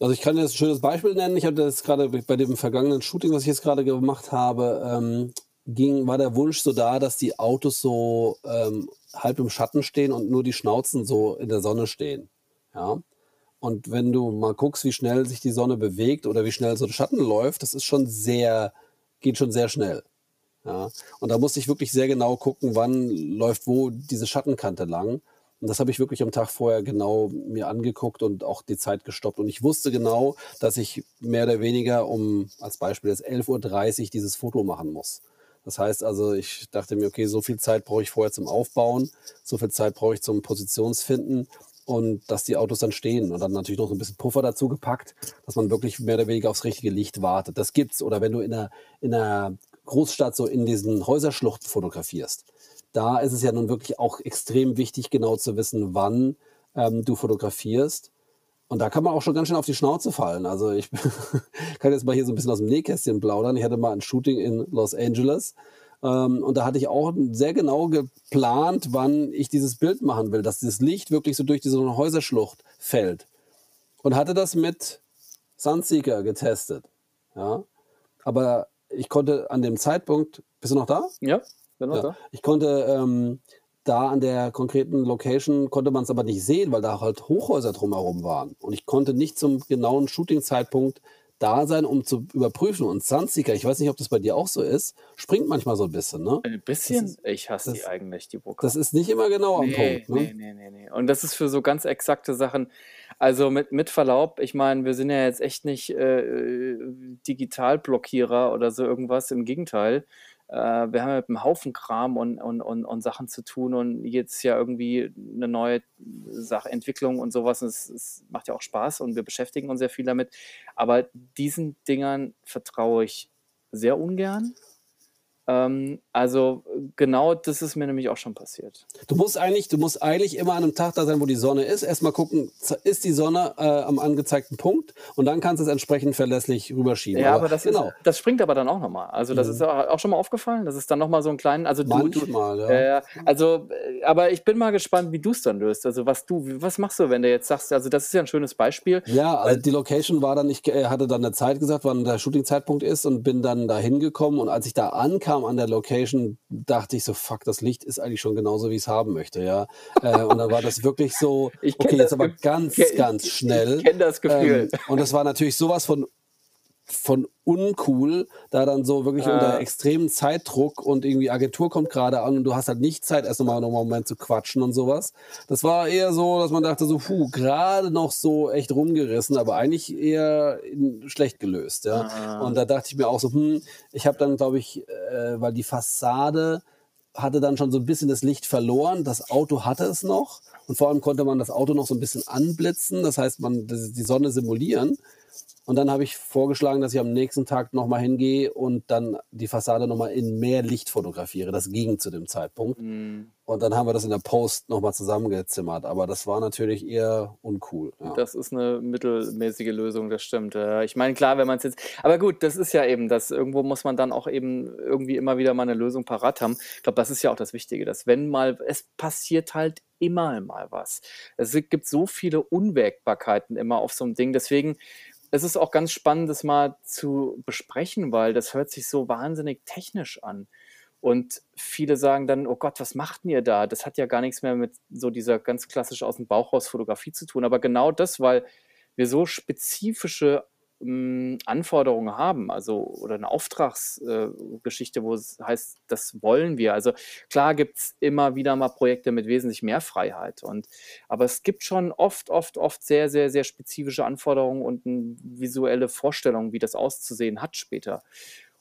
Also ich kann jetzt ein schönes Beispiel nennen. Ich hatte das gerade bei dem vergangenen Shooting, was ich jetzt gerade gemacht habe, ähm, ging, war der Wunsch so da, dass die Autos so ähm, halb im Schatten stehen und nur die Schnauzen so in der Sonne stehen. Ja. Und wenn du mal guckst, wie schnell sich die Sonne bewegt oder wie schnell so der Schatten läuft, das ist schon sehr, geht schon sehr schnell. Ja. Und da musste ich wirklich sehr genau gucken, wann läuft wo diese Schattenkante lang, Und das habe ich wirklich am Tag vorher genau mir angeguckt und auch die Zeit gestoppt. Und ich wusste genau, dass ich mehr oder weniger um, als Beispiel jetzt 11.30 Uhr dieses Foto machen muss. Das heißt also, ich dachte mir, okay, so viel Zeit brauche ich vorher zum Aufbauen, so viel Zeit brauche ich zum Positionsfinden und dass die Autos dann stehen und dann natürlich noch so ein bisschen Puffer dazu gepackt, dass man wirklich mehr oder weniger aufs richtige Licht wartet. Das gibt's. Oder wenn du in einer, in einer Großstadt so in diesen Häuserschluchten fotografierst, da ist es ja nun wirklich auch extrem wichtig, genau zu wissen, wann ähm, du fotografierst. Und da kann man auch schon ganz schön auf die Schnauze fallen. Also ich kann jetzt mal hier so ein bisschen aus dem Nähkästchen plaudern. Ich hatte mal ein Shooting in Los Angeles ähm, und da hatte ich auch sehr genau geplant, wann ich dieses Bild machen will, dass dieses Licht wirklich so durch diese Häuserschlucht fällt. Und hatte das mit Sunseeker getestet. Ja. Aber ich konnte an dem Zeitpunkt, bist du noch da? Ja, bin noch ja. da. Ich konnte ähm, da an der konkreten Location konnte man es aber nicht sehen, weil da halt Hochhäuser drumherum waren. Und ich konnte nicht zum genauen Shooting-Zeitpunkt da sein, um zu überprüfen. Und Sunseeker, ich weiß nicht, ob das bei dir auch so ist, springt manchmal so ein bisschen, ne? Ein bisschen? Ist, ich hasse die eigentlich, die Programme. Das ist nicht immer genau nee, am Punkt, ne? Nee, nee, nee, nee. Und das ist für so ganz exakte Sachen. Also mit, mit Verlaub, ich meine, wir sind ja jetzt echt nicht äh, Digitalblockierer oder so irgendwas, im Gegenteil äh, wir haben mit einem Haufen Kram und, und, und, und Sachen zu tun und jetzt ja irgendwie eine neue Sachentwicklung und sowas. Es, es macht ja auch Spaß und wir beschäftigen uns sehr viel damit. Aber diesen Dingern vertraue ich sehr ungern. Ähm, also genau das ist mir nämlich auch schon passiert. Du musst eigentlich, du musst eigentlich immer an einem Tag da sein, wo die Sonne ist. Erstmal gucken, ist die Sonne äh, am angezeigten Punkt und dann kannst du es entsprechend verlässlich rüberschieben. Ja, aber, aber das, genau. Ist, das springt aber dann auch nochmal. Also das mhm. ist auch schon mal aufgefallen. Das ist dann nochmal so ein kleinen, also Manchmal, du, ja. Äh, also, aber ich bin mal gespannt, wie du es dann löst. Also was du, was machst du, wenn du jetzt sagst, also das ist ja ein schönes Beispiel. Ja, also die Location war dann, ich hatte dann eine Zeit gesagt, wann der Shooting-Zeitpunkt ist und bin dann da hingekommen und als ich da ankam, ankam an der Location, dachte ich so, fuck, das Licht ist eigentlich schon genauso, wie ich es haben möchte, ja. äh, und dann war das wirklich so, okay, jetzt aber ganz, ganz schnell. Ich kenne das Gefühl. Ähm, und das war natürlich sowas von von uncool, da dann so wirklich äh. unter extremen Zeitdruck und irgendwie Agentur kommt gerade an und du hast halt nicht Zeit, erst nochmal einen Moment zu quatschen und sowas. Das war eher so, dass man dachte so, puh, gerade noch so echt rumgerissen, aber eigentlich eher schlecht gelöst, ja. Ah. Und da dachte ich mir auch so, hm, ich habe dann, glaube ich, äh, weil die Fassade hatte dann schon so ein bisschen das Licht verloren, das Auto hatte es noch und vor allem konnte man das Auto noch so ein bisschen anblitzen, das heißt, man die Sonne simulieren. Und dann habe ich vorgeschlagen, dass ich am nächsten Tag nochmal hingehe und dann die Fassade nochmal in mehr Licht fotografiere. Das ging zu dem Zeitpunkt. Mm. Und dann haben wir das in der Post nochmal zusammengezimmert. Aber das war natürlich eher uncool. Ja. Das ist eine mittelmäßige Lösung, das stimmt. Ich meine, klar, wenn man es jetzt. Aber gut, das ist ja eben das. Irgendwo muss man dann auch eben irgendwie immer wieder mal eine Lösung parat haben. Ich glaube, das ist ja auch das Wichtige, dass wenn mal. Es passiert halt immer mal was. Es gibt so viele Unwägbarkeiten immer auf so einem Ding. Deswegen es ist auch ganz spannend, das mal zu besprechen, weil das hört sich so wahnsinnig technisch an. Und viele sagen dann, oh Gott, was macht ihr da? Das hat ja gar nichts mehr mit so dieser ganz klassisch aus dem Bauch raus Fotografie zu tun. Aber genau das, weil wir so spezifische hm, Anforderungen haben, also oder eine Auftragsgeschichte, äh, wo es heißt, das wollen wir. Also klar gibt es immer wieder mal Projekte mit wesentlich mehr Freiheit. Und, aber es gibt schon oft, oft, oft sehr, sehr, sehr spezifische Anforderungen und eine visuelle Vorstellung, wie das auszusehen hat später.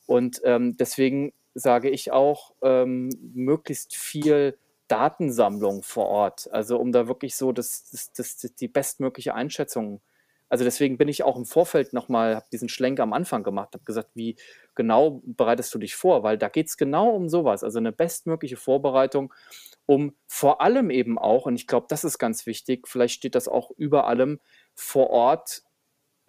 Und ähm, deswegen sage ich auch, ähm, möglichst viel Datensammlung vor Ort, also um da wirklich so das, das, das, die bestmögliche Einschätzung also deswegen bin ich auch im Vorfeld nochmal, habe diesen Schlenk am Anfang gemacht, habe gesagt, wie genau bereitest du dich vor? Weil da geht es genau um sowas, also eine bestmögliche Vorbereitung, um vor allem eben auch, und ich glaube, das ist ganz wichtig, vielleicht steht das auch über allem vor Ort,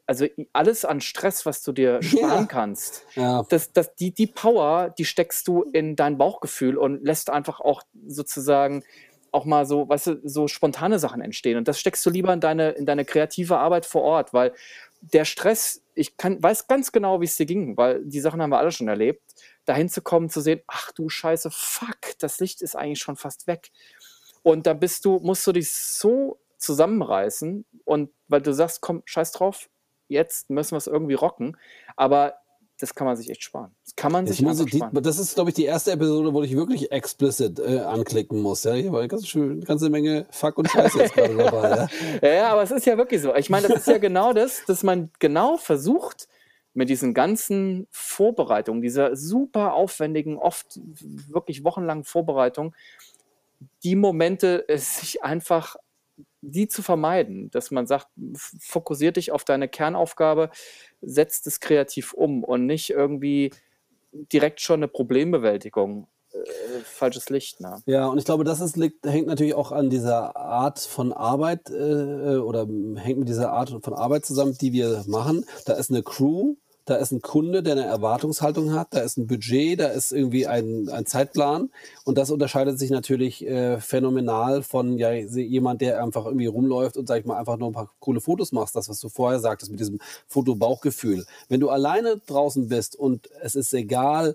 also alles an Stress, was du dir sparen ja. kannst, ja. Das, das, die, die Power, die steckst du in dein Bauchgefühl und lässt einfach auch sozusagen auch mal so, weißt du, so spontane Sachen entstehen. Und das steckst du lieber in deine, in deine kreative Arbeit vor Ort, weil der Stress, ich kann, weiß ganz genau, wie es dir ging, weil die Sachen haben wir alle schon erlebt, dahin zu kommen, zu sehen, ach du Scheiße, fuck, das Licht ist eigentlich schon fast weg. Und da bist du, musst du dich so zusammenreißen und weil du sagst, komm, scheiß drauf, jetzt müssen wir es irgendwie rocken. Aber das kann man sich echt sparen. Das kann man sich muss die, sparen. Das ist, glaube ich, die erste Episode, wo ich wirklich explicit äh, anklicken muss. Ja, hier war eine ganz schön, ganze Menge Fuck und Scheiße jetzt gerade dabei. Ja? ja, ja, aber es ist ja wirklich so. Ich meine, das ist ja genau das, dass man genau versucht, mit diesen ganzen Vorbereitungen, dieser super aufwendigen, oft wirklich wochenlangen Vorbereitung, die Momente sich einfach die zu vermeiden, dass man sagt, fokussier dich auf deine Kernaufgabe, setzt es kreativ um und nicht irgendwie direkt schon eine Problembewältigung. Äh, falsches Licht. Ne? Ja, und ich glaube, das ist, liegt, hängt natürlich auch an dieser Art von Arbeit äh, oder hängt mit dieser Art von Arbeit zusammen, die wir machen. Da ist eine Crew, da ist ein Kunde, der eine Erwartungshaltung hat, da ist ein Budget, da ist irgendwie ein, ein Zeitplan und das unterscheidet sich natürlich äh, phänomenal von ja, jemand, der einfach irgendwie rumläuft und sag ich mal einfach nur ein paar coole Fotos machst, das was du vorher sagtest mit diesem Fotobauchgefühl. Wenn du alleine draußen bist und es ist egal,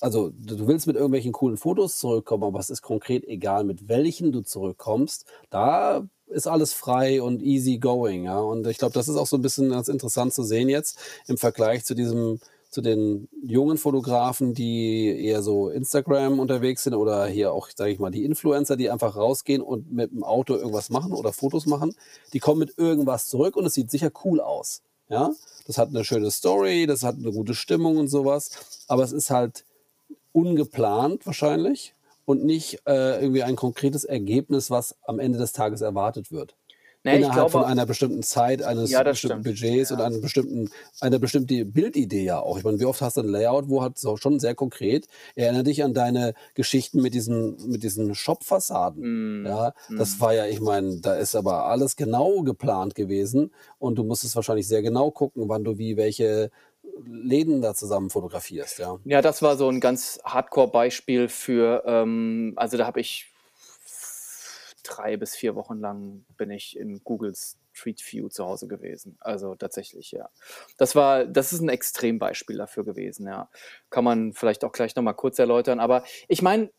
also du willst mit irgendwelchen coolen Fotos zurückkommen, aber es ist konkret egal, mit welchen du zurückkommst, da ist alles frei und easy going, ja. Und ich glaube, das ist auch so ein bisschen ganz interessant zu sehen jetzt im Vergleich zu diesem, zu den jungen Fotografen, die eher so Instagram unterwegs sind oder hier auch, sage ich mal, die Influencer, die einfach rausgehen und mit dem Auto irgendwas machen oder Fotos machen. Die kommen mit irgendwas zurück und es sieht sicher cool aus, ja. Das hat eine schöne Story, das hat eine gute Stimmung und sowas, aber es ist halt ungeplant wahrscheinlich und nicht äh, irgendwie ein konkretes Ergebnis, was am Ende des Tages erwartet wird. Nee, Innerhalb glaube, von einer bestimmten Zeit, eines ja, bestimmten stimmt. Budgets ja. und einer bestimmten, einer bestimmten Bildidee ja auch. Ich meine, wie oft hast du ein Layout, wo hat so schon sehr konkret, erinnere dich an deine Geschichten mit diesen, mit diesen Shop-Fassaden. Mm. Ja, das mm. war ja, ich meine, da ist aber alles genau geplant gewesen und du musstest wahrscheinlich sehr genau gucken, wann du wie welche Läden da zusammen fotografierst, ja. Ja, das war so ein ganz Hardcore-Beispiel für, ähm, also da habe ich drei bis vier Wochen lang bin ich in Googles Street View zu Hause gewesen. Also tatsächlich, ja. Das war, das ist ein Extrembeispiel dafür gewesen, ja. Kann man vielleicht auch gleich nochmal kurz erläutern. Aber ich meine,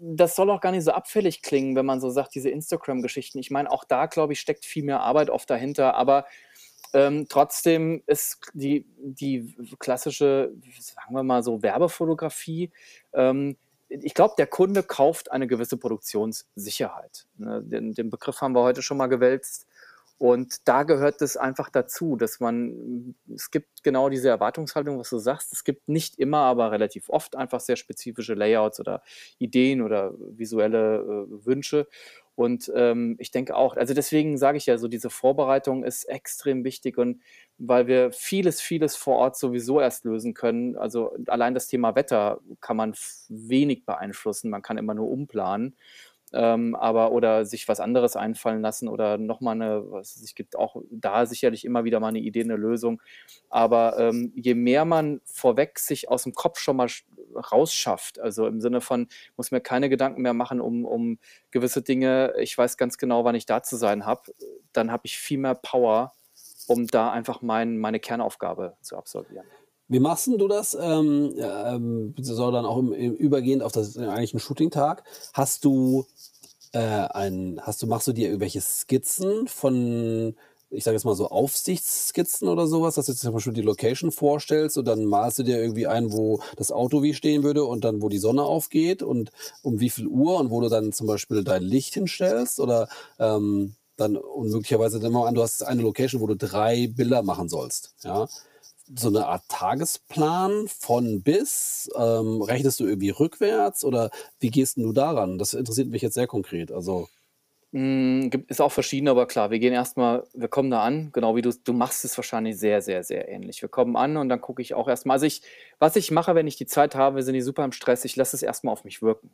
das soll auch gar nicht so abfällig klingen, wenn man so sagt, diese Instagram-Geschichten. Ich meine, auch da, glaube ich, steckt viel mehr Arbeit oft dahinter, aber ähm, trotzdem ist die, die klassische, sagen wir mal so, Werbefotografie, ähm, ich glaube, der Kunde kauft eine gewisse Produktionssicherheit. Ne? Den, den, Begriff haben wir heute schon mal gewälzt. Und da gehört es einfach dazu, dass man, es gibt genau diese Erwartungshaltung, was du sagst. Es gibt nicht immer, aber relativ oft einfach sehr spezifische Layouts oder Ideen oder visuelle äh, Wünsche. Und ähm, ich denke auch, also deswegen sage ich ja so, diese Vorbereitung ist extrem wichtig und weil wir vieles, vieles vor Ort sowieso erst lösen können. Also allein das Thema Wetter kann man wenig beeinflussen, man kann immer nur umplanen ähm, aber oder sich was anderes einfallen lassen oder nochmal eine, was es gibt auch da sicherlich immer wieder mal eine Idee, eine Lösung. Aber ähm, je mehr man vorweg sich aus dem Kopf schon mal rausschafft, also im Sinne von, muss mir keine Gedanken mehr machen um, um gewisse Dinge, ich weiß ganz genau, wann ich da zu sein habe, dann habe ich viel mehr Power, um da einfach mein, meine Kernaufgabe zu absolvieren. Wie machst du das? Ähm, ähm, soll dann auch im, im, übergehend auf das eigentlichen Shooting-Tag. Hast du äh, ein, hast du, machst du dir irgendwelche Skizzen von, ich sage jetzt mal so Aufsichtsskizzen oder sowas, dass du zum Beispiel die Location vorstellst und dann malst du dir irgendwie ein, wo das Auto wie stehen würde und dann wo die Sonne aufgeht und um wie viel Uhr und wo du dann zum Beispiel dein Licht hinstellst oder ähm, dann und möglicherweise dann mal an, du hast eine Location, wo du drei Bilder machen sollst, ja so eine Art Tagesplan von bis? Ähm, rechnest du irgendwie rückwärts oder wie gehst du daran? Das interessiert mich jetzt sehr konkret. Also. Mm, ist auch verschieden, aber klar, wir gehen erstmal, wir kommen da an, genau wie du, du machst es wahrscheinlich sehr, sehr, sehr ähnlich. Wir kommen an und dann gucke ich auch erstmal, also ich, was ich mache, wenn ich die Zeit habe, wir sind die super im Stress, ich lasse es erstmal auf mich wirken.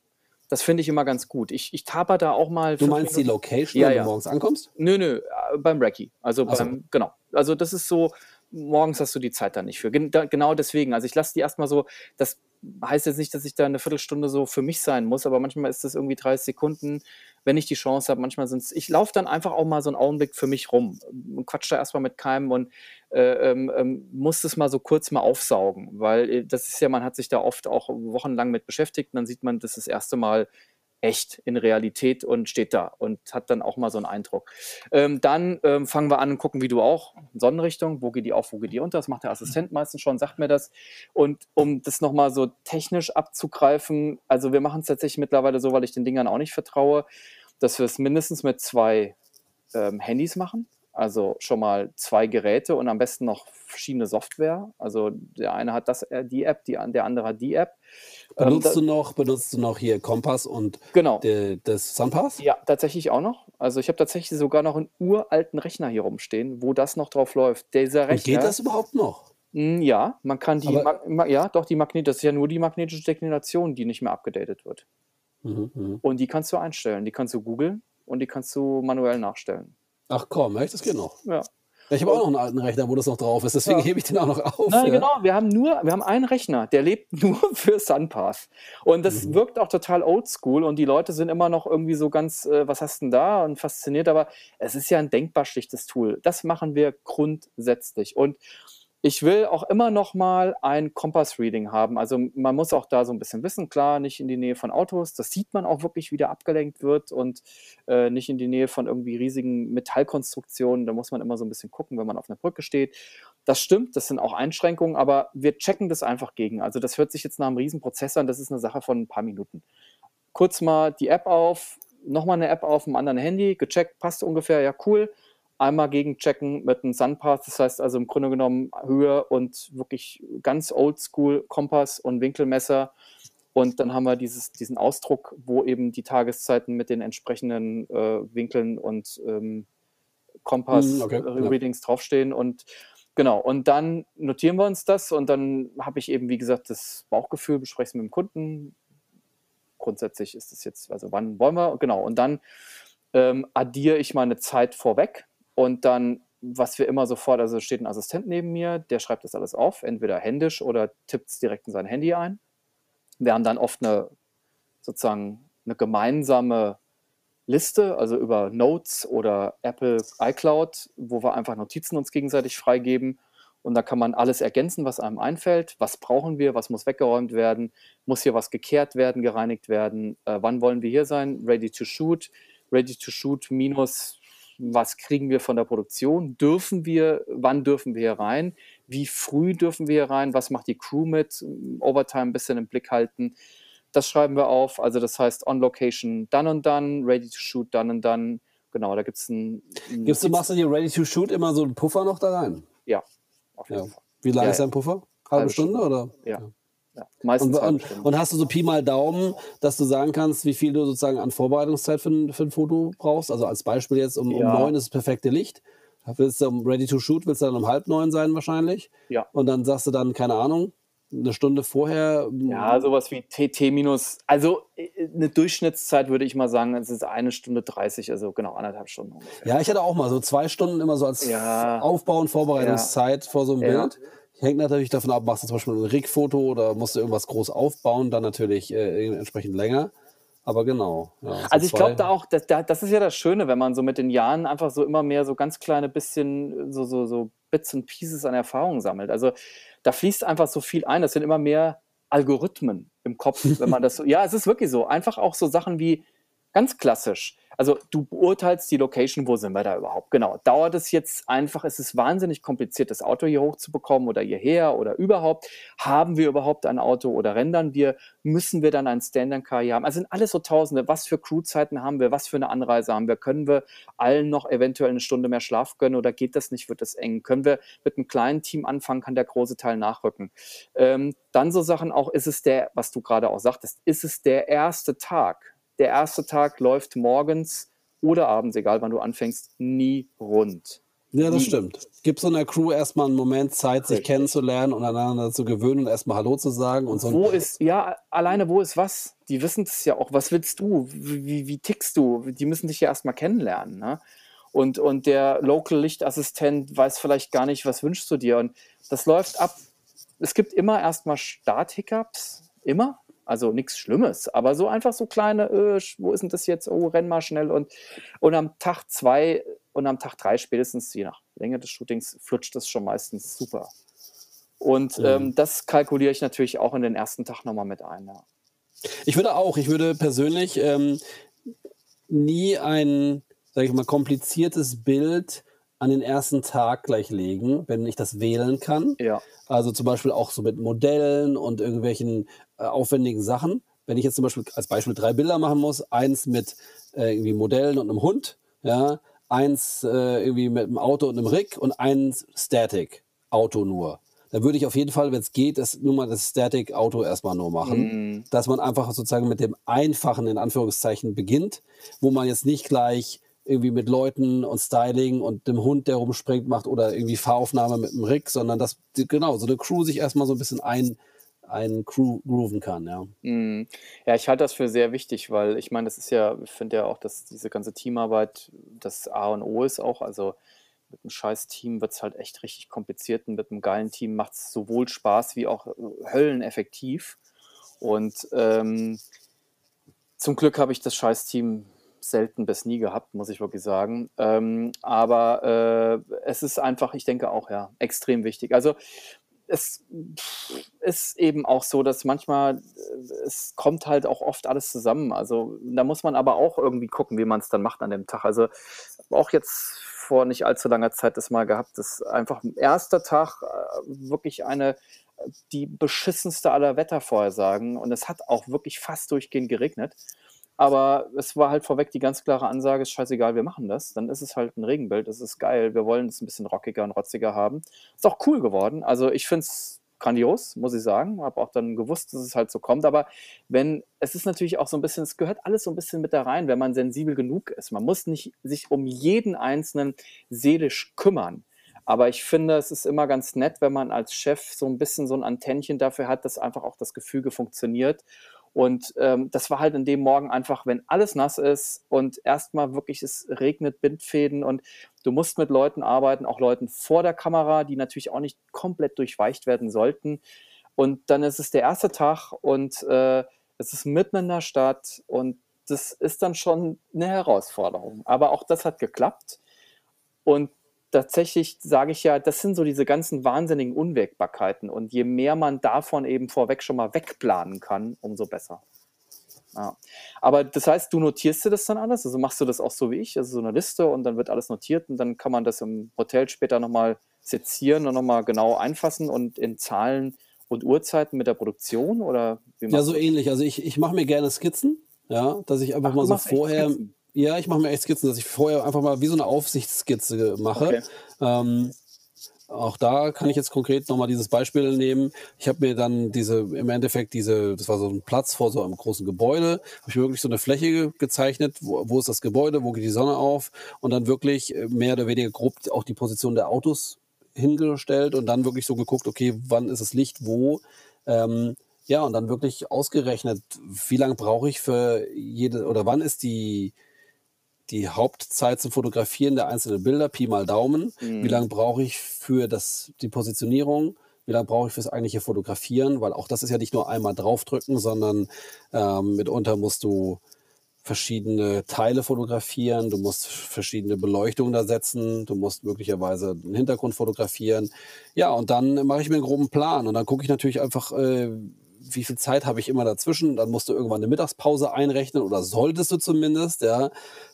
Das finde ich immer ganz gut. Ich, ich taper da auch mal. Du meinst Minuten. die Location, ja, wenn ja. du morgens ankommst? Nö, nö, äh, beim Recce. Also beim, so. genau. Also das ist so, morgens hast du die Zeit da nicht für. genau deswegen. Also ich lasse die erstmal so, das heißt jetzt nicht, dass ich da eine Viertelstunde so für mich sein muss, aber manchmal ist das irgendwie 30 Sekunden, wenn ich die Chance habe. Manchmal sind es, ich laufe dann einfach auch mal so einen Augenblick für mich rum und quatsch da erstmal mit keinem und äh, ähm, ähm, muss das mal so kurz mal aufsaugen, weil äh, das ist ja, man hat sich da oft auch wochenlang mit beschäftigt und dann sieht man das das erste Mal echt in Realität und steht da und hat dann auch mal so einen Eindruck. Ähm, dann ähm, fangen wir an und gucken, wie du auch, Sonnenrichtung, wo geht die auf, wo geht die unter, das macht der Assistent meistens schon, sagt mir das. Und um das nochmal so technisch abzugreifen, also wir machen es tatsächlich mittlerweile so, weil ich den Dingern auch nicht vertraue, dass wir es mindestens mit zwei ähm, Handys machen. Also schon mal zwei Geräte und am besten noch verschiedene Software. Also der eine hat das, äh, die App, die, der andere hat die App. Benutzt, ähm, du noch, benutzt du noch hier Kompass und genau. de, das Sunpass? Ja, tatsächlich auch noch. Also ich habe tatsächlich sogar noch einen uralten Rechner hier rumstehen, wo das noch drauf läuft. Dieser Rechner, und geht das überhaupt noch? Hm, ja, man kann die, Ma ja, doch, die Magnet, das ist ja nur die magnetische Deklination, die nicht mehr abgedatet wird. Mhm, mh. Und die kannst du einstellen. Die kannst du googeln und die kannst du manuell nachstellen. Ach komm, echt? Das geht noch. Ja. Ich habe auch noch einen alten Rechner, wo das noch drauf ist, deswegen ja. hebe ich den auch noch auf. Nein, ja. genau. Wir haben nur, wir haben einen Rechner, der lebt nur für Sunpath. Und das mhm. wirkt auch total oldschool und die Leute sind immer noch irgendwie so ganz, äh, was hast du denn da? Und fasziniert, aber es ist ja ein denkbar schlichtes Tool. Das machen wir grundsätzlich. Und ich will auch immer noch mal ein Kompass-Reading haben. Also man muss auch da so ein bisschen wissen, klar, nicht in die Nähe von Autos. Das sieht man auch wirklich, wie der abgelenkt wird und äh, nicht in die Nähe von irgendwie riesigen Metallkonstruktionen. Da muss man immer so ein bisschen gucken, wenn man auf einer Brücke steht. Das stimmt, das sind auch Einschränkungen, aber wir checken das einfach gegen. Also das hört sich jetzt nach einem Riesenprozessor an, das ist eine Sache von ein paar Minuten. Kurz mal die App auf, nochmal eine App auf dem anderen Handy, gecheckt, passt ungefähr, ja cool einmal gegenchecken mit einem Sunpath, das heißt also im Grunde genommen Höhe und wirklich ganz oldschool Kompass und Winkelmesser. Und dann haben wir dieses, diesen Ausdruck, wo eben die Tageszeiten mit den entsprechenden äh, Winkeln und ähm, Kompass-Readings okay, ja. draufstehen. Und genau, und dann notieren wir uns das und dann habe ich eben, wie gesagt, das Bauchgefühl, bespreche es mit dem Kunden. Grundsätzlich ist es jetzt, also wann wollen wir, genau, und dann ähm, addiere ich meine Zeit vorweg und dann, was wir immer sofort, also steht ein Assistent neben mir, der schreibt das alles auf, entweder händisch oder tippt es direkt in sein Handy ein. Wir haben dann oft eine sozusagen eine gemeinsame Liste, also über Notes oder Apple iCloud, wo wir einfach Notizen uns gegenseitig freigeben. Und da kann man alles ergänzen, was einem einfällt. Was brauchen wir? Was muss weggeräumt werden? Muss hier was gekehrt werden, gereinigt werden? Äh, wann wollen wir hier sein? Ready to shoot. Ready to shoot minus was kriegen wir von der Produktion, dürfen wir, wann dürfen wir hier rein, wie früh dürfen wir hier rein, was macht die Crew mit, Overtime ein bisschen im Blick halten. Das schreiben wir auf, also das heißt on location dann und dann, ready to shoot dann und dann. Genau, da gibt es ein. Gibst du, machst du hier ready to shoot immer so einen Puffer noch da rein? Ja, auf jeden ja. Fall. Wie lange ja, ist dein Puffer? Halbe, halbe Stunde, Stunde, oder? ja. ja. Ja, meistens und, und, und, hast du so Pi mal Daumen, dass du sagen kannst, wie viel du sozusagen an Vorbereitungszeit für ein, für ein Foto brauchst? Also als Beispiel jetzt um, ja. um neun ist das perfekte Licht. Willst du um ready to shoot, willst du dann um halb neun sein wahrscheinlich? Ja. Und dann sagst du dann, keine Ahnung, eine Stunde vorher. Ja, sowas wie TT minus, also äh, eine Durchschnittszeit würde ich mal sagen, es ist eine Stunde 30, also genau anderthalb Stunden ungefähr. Ja, ich hatte auch mal so zwei Stunden immer so als ja. Aufbau- und Vorbereitungszeit ja. vor so einem Bild. Hängt natürlich davon ab, machst du zum Beispiel ein Rig-Foto oder musst du irgendwas groß aufbauen, dann natürlich äh, entsprechend länger. Aber genau. Ja, so also ich glaube da auch, das, das ist ja das Schöne, wenn man so mit den Jahren einfach so immer mehr so ganz kleine bisschen so, so, so Bits und Pieces an Erfahrung sammelt. Also da fließt einfach so viel ein. Das sind immer mehr Algorithmen im Kopf, wenn man das so. Ja, es ist wirklich so. Einfach auch so Sachen wie ganz klassisch also du beurteilst die Location, wo sind wir da überhaupt? Genau. Dauert es jetzt einfach, es ist wahnsinnig kompliziert, das Auto hier hochzubekommen oder hierher oder überhaupt. Haben wir überhaupt ein Auto oder rendern wir? Müssen wir dann ein Stand-and-Car hier haben? Also sind alles so Tausende. Was für Crewzeiten haben wir? Was für eine Anreise haben wir? Können wir allen noch eventuell eine Stunde mehr Schlaf gönnen oder geht das nicht? Wird das eng? Können wir mit einem kleinen Team anfangen? Kann der große Teil nachrücken? Ähm, dann so Sachen auch, ist es der, was du gerade auch sagtest, ist es der erste Tag? Der erste Tag läuft morgens oder abends, egal wann du anfängst, nie rund. Ja, das nie. stimmt. Gibt so einer Crew erstmal einen Moment Zeit, sich kennenzulernen und aneinander zu gewöhnen und erstmal Hallo zu sagen und so. Wo ist, ja, alleine wo ist was? Die wissen es ja auch. Was willst du? Wie, wie tickst du? Die müssen dich ja erstmal kennenlernen. Ne? Und, und der Local Lichtassistent weiß vielleicht gar nicht, was wünschst du dir. Und das läuft ab. Es gibt immer erstmal Start-Hiccups. Immer. Also nichts Schlimmes, aber so einfach so kleine, äh, wo ist denn das jetzt? Oh, renn mal schnell. Und, und am Tag zwei und am Tag drei spätestens, je nach Länge des Shootings, flutscht das schon meistens super. Und mhm. ähm, das kalkuliere ich natürlich auch in den ersten Tag nochmal mit ein. Ja. Ich würde auch, ich würde persönlich ähm, nie ein, sage ich mal, kompliziertes Bild an den ersten Tag gleich legen, wenn ich das wählen kann. Ja. Also zum Beispiel auch so mit Modellen und irgendwelchen äh, aufwendigen Sachen. Wenn ich jetzt zum Beispiel als Beispiel drei Bilder machen muss, eins mit äh, irgendwie Modellen und einem Hund, ja, eins äh, irgendwie mit einem Auto und einem Rig und eins Static, Auto nur. Da würde ich auf jeden Fall, wenn es geht, das, nur mal das Static-Auto erstmal nur machen. Mm. Dass man einfach sozusagen mit dem einfachen, in Anführungszeichen, beginnt, wo man jetzt nicht gleich irgendwie mit Leuten und Styling und dem Hund, der rumspringt, macht oder irgendwie Fahraufnahme mit dem Rig, sondern dass, genau, so eine Crew sich erstmal so ein bisschen ein, ein Crew grooven kann, ja. Mm. Ja, ich halte das für sehr wichtig, weil ich meine, das ist ja, ich finde ja auch, dass diese ganze Teamarbeit das A und O ist auch, also mit einem scheiß Team wird es halt echt richtig kompliziert und mit einem geilen Team macht es sowohl Spaß wie auch äh, hölleneffektiv und ähm, zum Glück habe ich das scheiß Team selten bis nie gehabt, muss ich wirklich sagen. Ähm, aber äh, es ist einfach, ich denke auch, ja, extrem wichtig. Also es ist eben auch so, dass manchmal, es kommt halt auch oft alles zusammen. Also da muss man aber auch irgendwie gucken, wie man es dann macht an dem Tag. Also auch jetzt vor nicht allzu langer Zeit das mal gehabt, dass einfach erster Tag äh, wirklich eine die beschissenste aller Wettervorhersagen und es hat auch wirklich fast durchgehend geregnet. Aber es war halt vorweg die ganz klare Ansage, ist scheißegal, wir machen das. Dann ist es halt ein Regenbild, das ist geil. Wir wollen es ein bisschen rockiger und rotziger haben. Ist auch cool geworden. Also ich finde es grandios, muss ich sagen. Habe auch dann gewusst, dass es halt so kommt. Aber wenn, es ist natürlich auch so ein bisschen, es gehört alles so ein bisschen mit da rein, wenn man sensibel genug ist. Man muss nicht sich um jeden Einzelnen seelisch kümmern. Aber ich finde, es ist immer ganz nett, wenn man als Chef so ein bisschen so ein Antennchen dafür hat, dass einfach auch das Gefüge funktioniert und ähm, das war halt in dem Morgen einfach, wenn alles nass ist und erstmal wirklich es regnet, Bindfäden und du musst mit Leuten arbeiten, auch Leuten vor der Kamera, die natürlich auch nicht komplett durchweicht werden sollten. Und dann ist es der erste Tag und äh, es ist mitten in der Stadt und das ist dann schon eine Herausforderung. Aber auch das hat geklappt. Und tatsächlich sage ich ja, das sind so diese ganzen wahnsinnigen Unwägbarkeiten. Und je mehr man davon eben vorweg schon mal wegplanen kann, umso besser. Ja. Aber das heißt, du notierst dir das dann alles? Also machst du das auch so wie ich, also so eine Liste und dann wird alles notiert und dann kann man das im Hotel später nochmal sezieren und nochmal genau einfassen und in Zahlen und Uhrzeiten mit der Produktion oder Ja, so ähnlich. Also ich, ich mache mir gerne Skizzen, ja, dass ich einfach Ach, mal so vorher ja, ich mache mir echt Skizzen, dass ich vorher einfach mal wie so eine Aufsichtsskizze mache. Okay. Ähm, auch da kann ich jetzt konkret nochmal dieses Beispiel nehmen. Ich habe mir dann diese, im Endeffekt diese, das war so ein Platz vor so einem großen Gebäude, habe ich mir wirklich so eine Fläche gezeichnet, wo, wo ist das Gebäude, wo geht die Sonne auf und dann wirklich mehr oder weniger grob auch die Position der Autos hingestellt und dann wirklich so geguckt, okay, wann ist das Licht wo. Ähm, ja, und dann wirklich ausgerechnet, wie lange brauche ich für jede, oder wann ist die, die Hauptzeit zum Fotografieren der einzelnen Bilder, Pi mal Daumen. Mhm. Wie lange brauche ich für das, die Positionierung? Wie lange brauche ich fürs eigentliche Fotografieren? Weil auch das ist ja nicht nur einmal draufdrücken, sondern ähm, mitunter musst du verschiedene Teile fotografieren, du musst verschiedene Beleuchtungen da setzen, du musst möglicherweise einen Hintergrund fotografieren. Ja, und dann mache ich mir einen groben Plan und dann gucke ich natürlich einfach, äh, wie viel Zeit habe ich immer dazwischen? Dann musst du irgendwann eine Mittagspause einrechnen oder solltest du zumindest, ja,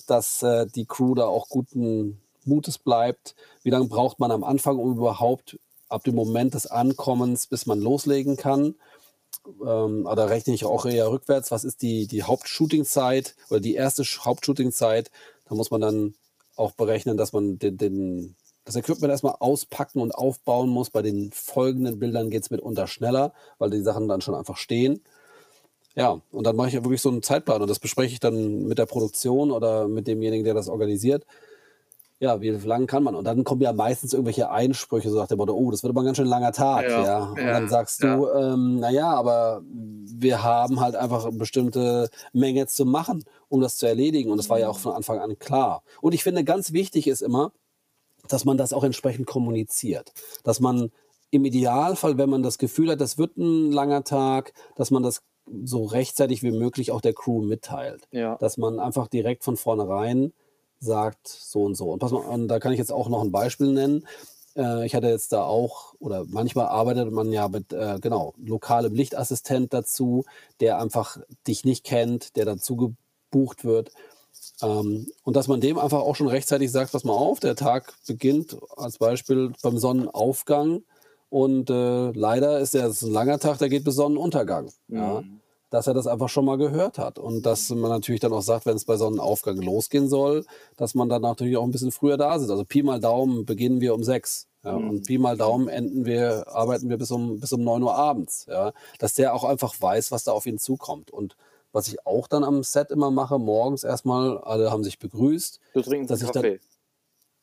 dass äh, die Crew da auch guten Mutes bleibt. Wie lange braucht man am Anfang, um überhaupt ab dem Moment des Ankommens, bis man loslegen kann? Ähm, da rechne ich auch eher rückwärts. Was ist die, die Hauptshooting-Zeit oder die erste Hauptshooting-Zeit? Da muss man dann auch berechnen, dass man den, den das Equipment erstmal auspacken und aufbauen muss. Bei den folgenden Bildern geht es mitunter schneller, weil die Sachen dann schon einfach stehen. Ja, und dann mache ich ja wirklich so einen Zeitplan und das bespreche ich dann mit der Produktion oder mit demjenigen, der das organisiert. Ja, wie lange kann man? Und dann kommen ja meistens irgendwelche Einsprüche, so nach dem Motto, oh, das wird aber ein ganz schön langer Tag. Ja, ja. Und ja, dann sagst ja. du, ähm, naja, aber wir haben halt einfach eine bestimmte Menge zu machen, um das zu erledigen. Und das war ja auch von Anfang an klar. Und ich finde, ganz wichtig ist immer, dass man das auch entsprechend kommuniziert. Dass man im Idealfall, wenn man das Gefühl hat, das wird ein langer Tag, dass man das so rechtzeitig wie möglich auch der Crew mitteilt. Ja. Dass man einfach direkt von vornherein sagt, so und so. Und pass mal, und da kann ich jetzt auch noch ein Beispiel nennen. Äh, ich hatte jetzt da auch, oder manchmal arbeitet man ja mit, äh, genau, lokalem Lichtassistent dazu, der einfach dich nicht kennt, der dazu gebucht wird. Ähm, und dass man dem einfach auch schon rechtzeitig sagt, pass mal auf, der Tag beginnt als Beispiel beim Sonnenaufgang und äh, leider ist der ist ein langer Tag, der geht bis Sonnenuntergang. Mhm. Ja dass er das einfach schon mal gehört hat. Und dass man natürlich dann auch sagt, wenn es bei Sonnenaufgang losgehen soll, dass man dann natürlich auch ein bisschen früher da sitzt. Also Pi mal Daumen beginnen wir um sechs. Ja, mhm. Und Pi mal Daumen enden wir, arbeiten wir bis um, bis um neun Uhr abends. Ja, dass der auch einfach weiß, was da auf ihn zukommt. Und was ich auch dann am Set immer mache, morgens erstmal, alle haben sich begrüßt. Du trinkst dass ich Kaffee. Dann,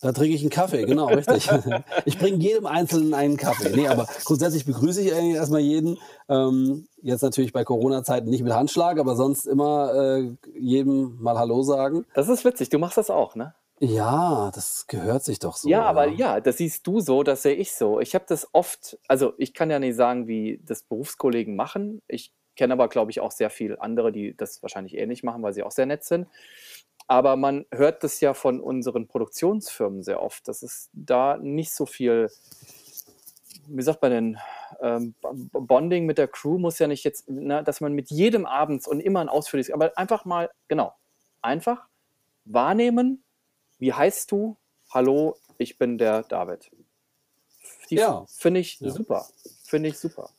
da trinke ich einen Kaffee, genau, richtig. ich bringe jedem Einzelnen einen Kaffee. Nee, aber grundsätzlich begrüße ich eigentlich erstmal jeden. Ähm, jetzt natürlich bei Corona-Zeiten nicht mit Handschlag, aber sonst immer äh, jedem mal Hallo sagen. Das ist witzig, du machst das auch, ne? Ja, das gehört sich doch so. Ja, aber ja, das siehst du so, das sehe ich so. Ich habe das oft, also ich kann ja nicht sagen, wie das Berufskollegen machen. Ich kenne aber, glaube ich, auch sehr viele andere, die das wahrscheinlich ähnlich machen, weil sie auch sehr nett sind. Aber man hört das ja von unseren Produktionsfirmen sehr oft, dass es da nicht so viel, wie sagt man denn, ähm, Bonding mit der Crew muss ja nicht jetzt, ne, dass man mit jedem abends und immer ein ausführliches, aber einfach mal, genau, einfach wahrnehmen, wie heißt du? Hallo, ich bin der David. Die ja. Finde ich ja. super. Finde ich super.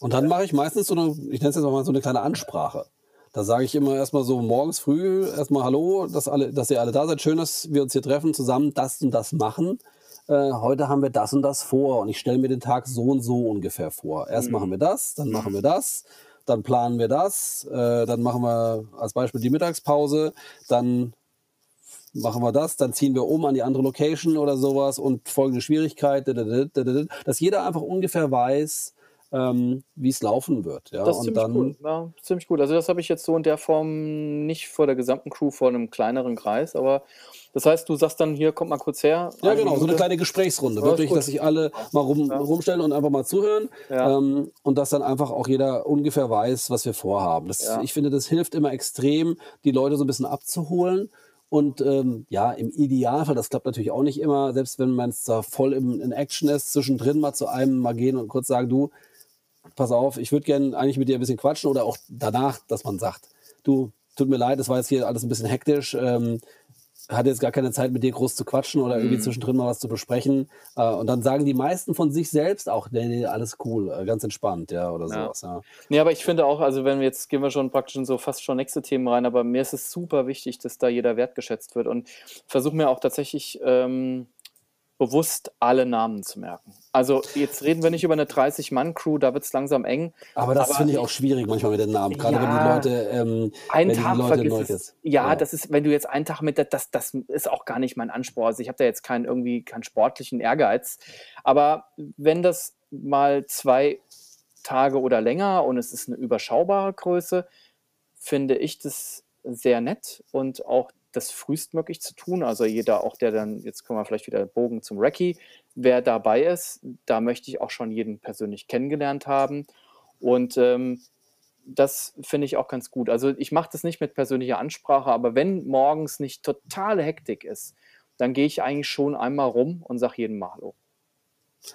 Und dann mache ich meistens so eine, ich nenne es jetzt mal so eine kleine Ansprache. Da sage ich immer erstmal so morgens früh erstmal Hallo, dass, alle, dass ihr alle da seid. Schön, dass wir uns hier treffen, zusammen das und das machen. Äh, heute haben wir das und das vor und ich stelle mir den Tag so und so ungefähr vor. Erst mhm. machen wir das, dann machen wir das, dann planen wir das, äh, dann machen wir als Beispiel die Mittagspause, dann machen wir das, dann ziehen wir um an die andere Location oder sowas und folgende Schwierigkeit, dass jeder einfach ungefähr weiß, ähm, wie es laufen wird. Ja? Das ist und ziemlich dann, cool. Ja, ziemlich gut. Also das habe ich jetzt so in der Form nicht vor der gesamten Crew, vor einem kleineren Kreis, aber das heißt, du sagst dann hier, kommt mal kurz her. Ja, genau, so eine kleine Gesprächsrunde. Ja, Wirklich, dass sich alle mal rum, ja. rumstellen und einfach mal zuhören. Ja. Ähm, und dass dann einfach auch jeder ungefähr weiß, was wir vorhaben. Das, Ich finde, das hilft immer extrem, die Leute so ein bisschen abzuholen. Und ähm, ja, im Idealfall, das klappt natürlich auch nicht immer, selbst wenn man es da voll im, in Action ist, zwischendrin mal zu einem mal gehen und kurz sagen, du, pass auf, ich würde gerne eigentlich mit dir ein bisschen quatschen oder auch danach, dass man sagt, du, tut mir leid, das war jetzt hier alles ein bisschen hektisch, ähm, hatte jetzt gar keine Zeit mit dir groß zu quatschen oder irgendwie mhm. zwischendrin mal was zu besprechen. Äh, und dann sagen die meisten von sich selbst auch, nee, nee, alles cool, äh, ganz entspannt, ja, oder ja. sowas. Ja. Nee, aber ich finde auch, also wenn wir jetzt gehen wir schon praktisch in so fast schon nächste Themen rein, aber mir ist es super wichtig, dass da jeder wertgeschätzt wird und versuche mir auch tatsächlich ähm, bewusst alle Namen zu merken. Also jetzt reden wir nicht über eine 30-Mann-Crew, da wird es langsam eng. Aber das finde ich auch schwierig manchmal mit den Namen, gerade ja, wenn die Leute, ähm, einen Tag Leute neu ist. Ja, ja, das ist, wenn du jetzt einen Tag mit, das, das ist auch gar nicht mein Anspruch. Also ich habe da jetzt keinen irgendwie keinen sportlichen Ehrgeiz. Aber wenn das mal zwei Tage oder länger und es ist eine überschaubare Größe, finde ich das sehr nett und auch das frühestmöglich zu tun. Also jeder, auch der dann, jetzt kommen wir vielleicht wieder Bogen zum Recce, wer dabei ist, da möchte ich auch schon jeden persönlich kennengelernt haben. Und ähm, das finde ich auch ganz gut. Also ich mache das nicht mit persönlicher Ansprache, aber wenn morgens nicht totale Hektik ist, dann gehe ich eigentlich schon einmal rum und sage jedem Mal Hallo.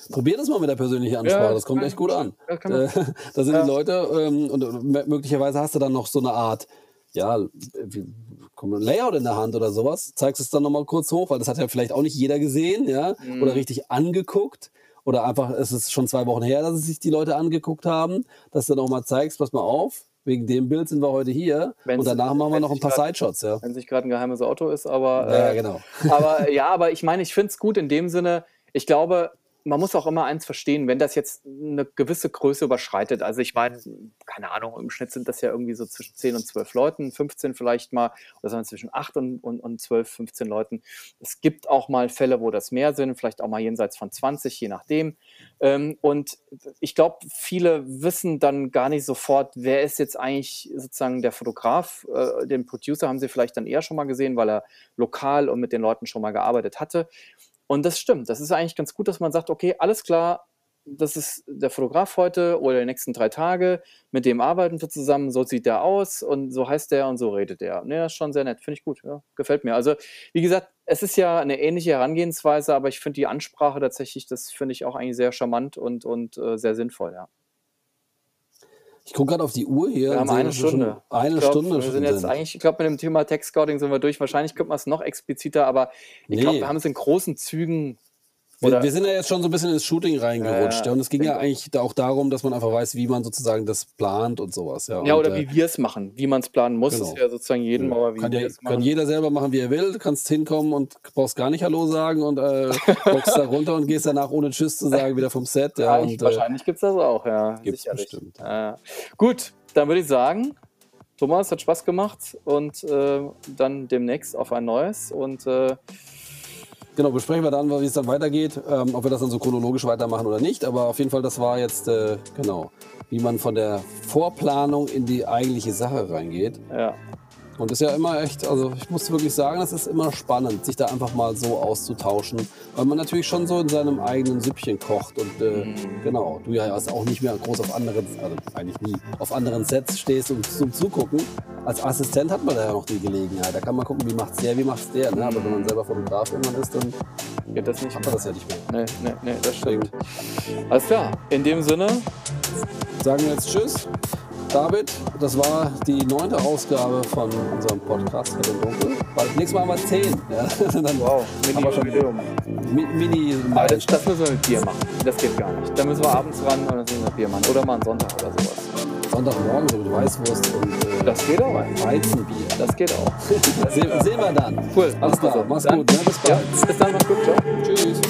Probier das mal mit der persönlichen Ansprache, ja, das kommt echt gut an. Äh, da sind ja. die Leute ähm, und möglicherweise hast du dann noch so eine Art, ja, ein Layout in der Hand oder sowas, zeigst es dann nochmal kurz hoch, weil das hat ja vielleicht auch nicht jeder gesehen, ja, mhm. oder richtig angeguckt. Oder einfach, es ist schon zwei Wochen her, dass es sich die Leute angeguckt haben, dass du dann auch mal zeigst, pass mal auf, wegen dem Bild sind wir heute hier wenn's, und danach machen wir noch ein paar Sideshots, ja. Wenn es nicht gerade ein geheimes Auto ist, aber. Ja, äh, genau. Aber ja, aber ich meine, ich finde es gut in dem Sinne, ich glaube, man muss auch immer eins verstehen, wenn das jetzt eine gewisse Größe überschreitet. Also ich meine, keine Ahnung, im Schnitt sind das ja irgendwie so zwischen 10 und 12 Leuten, 15 vielleicht mal, oder sagen wir zwischen 8 und, und, und 12, 15 Leuten. Es gibt auch mal Fälle, wo das mehr sind, vielleicht auch mal jenseits von 20, je nachdem. Ähm, und ich glaube, viele wissen dann gar nicht sofort, wer ist jetzt eigentlich sozusagen der Fotograf. Äh, den Producer haben sie vielleicht dann eher schon mal gesehen, weil er lokal und mit den Leuten schon mal gearbeitet hatte. Und das stimmt. Das ist eigentlich ganz gut, dass man sagt, okay, alles klar, das ist der Fotograf heute oder die nächsten drei Tage, mit dem arbeiten wir zusammen, so sieht der aus und so heißt der und so redet der. Ne, das ist schon sehr nett, finde ich gut, ja, gefällt mir. Also, wie gesagt, es ist ja eine ähnliche Herangehensweise, aber ich finde die Ansprache tatsächlich, das finde ich auch eigentlich sehr charmant und, und äh, sehr sinnvoll, ja. Ich gucke gerade auf die Uhr hier. Wir haben eine Stunde. Eine glaub, Stunde. Wir sind jetzt sind. eigentlich, ich glaube, mit dem Thema Text Scouting sind wir durch. Wahrscheinlich könnte man es noch expliziter, aber ich nee. glaube, wir haben es in großen Zügen wir, wir, sind ja jetzt schon so ein bisschen ins Shooting reingerutscht. Ja, und es ging ja eigentlich auch darum, dass man einfach weiß, wie man sozusagen das plant und sowas. Ja, ja und, oder äh, wie wir es machen, wie man es planen muss. Genau. ist ja sozusagen jedem ja. aber wie kann, ja, kann jeder selber machen, wie er will. Du kannst hinkommen und brauchst gar nicht Hallo sagen und äh, boxst da runter und gehst danach ohne Tschüss zu sagen wieder vom Set. Ja, und, äh, wahrscheinlich gibt es das auch, ja. Gibt es bestimmt. Gut, dann würde ich sagen, Thomas, hat Spaß gemacht und äh, dann demnächst auf ein neues und äh, Genau, besprechen wir dann, wie es dann weitergeht, ähm, ob wir das dann so chronologisch weitermachen oder nicht. Aber auf jeden Fall, das war jetzt, äh, genau, wie man von der Vorplanung in die eigentliche Sache reingeht. Ja. Und das ist ja immer echt, also ich muss wirklich sagen, es ist immer spannend, sich da einfach mal so auszutauschen, weil man natürlich schon so in seinem eigenen Süppchen kocht und äh, mhm. genau, du ja also auch nicht mehr groß auf anderen, also eigentlich nie, auf anderen Sets stehst und zum Zugucken. Als Assistent hat man da ja noch die Gelegenheit, da kann man gucken, wie macht's der, wie macht's der, ne? aber wenn man selber Fotograf irgendwann ist, dann geht das nicht. Hat man das ja nicht mehr. Nee, nee, nee, das stimmt. Alles klar, in dem Sinne sagen wir jetzt Tschüss. David, das war die neunte Ausgabe von unserem Podcast Hell und Dunkel. Bald nächstes Mal haben wir zehn. Ja, dann wow, Mini schon Jubiläum. Mi Mini Aber das, das, müssen wir mit Bier machen. Das geht gar nicht. Da müssen wir abends ran und dann müssen wir Bier machen. Oder mal einen Sonntag oder sowas. Sonntagmorgen so mit Weißwurst und äh, das geht auch. Weizenbier. Das geht auch. Se sehen wir dann. Cool. Alles klar. So. Mach's dann, gut. Ne? Bis bald. Ja, bis dann. Mach's gut. Ciao. Tschüss.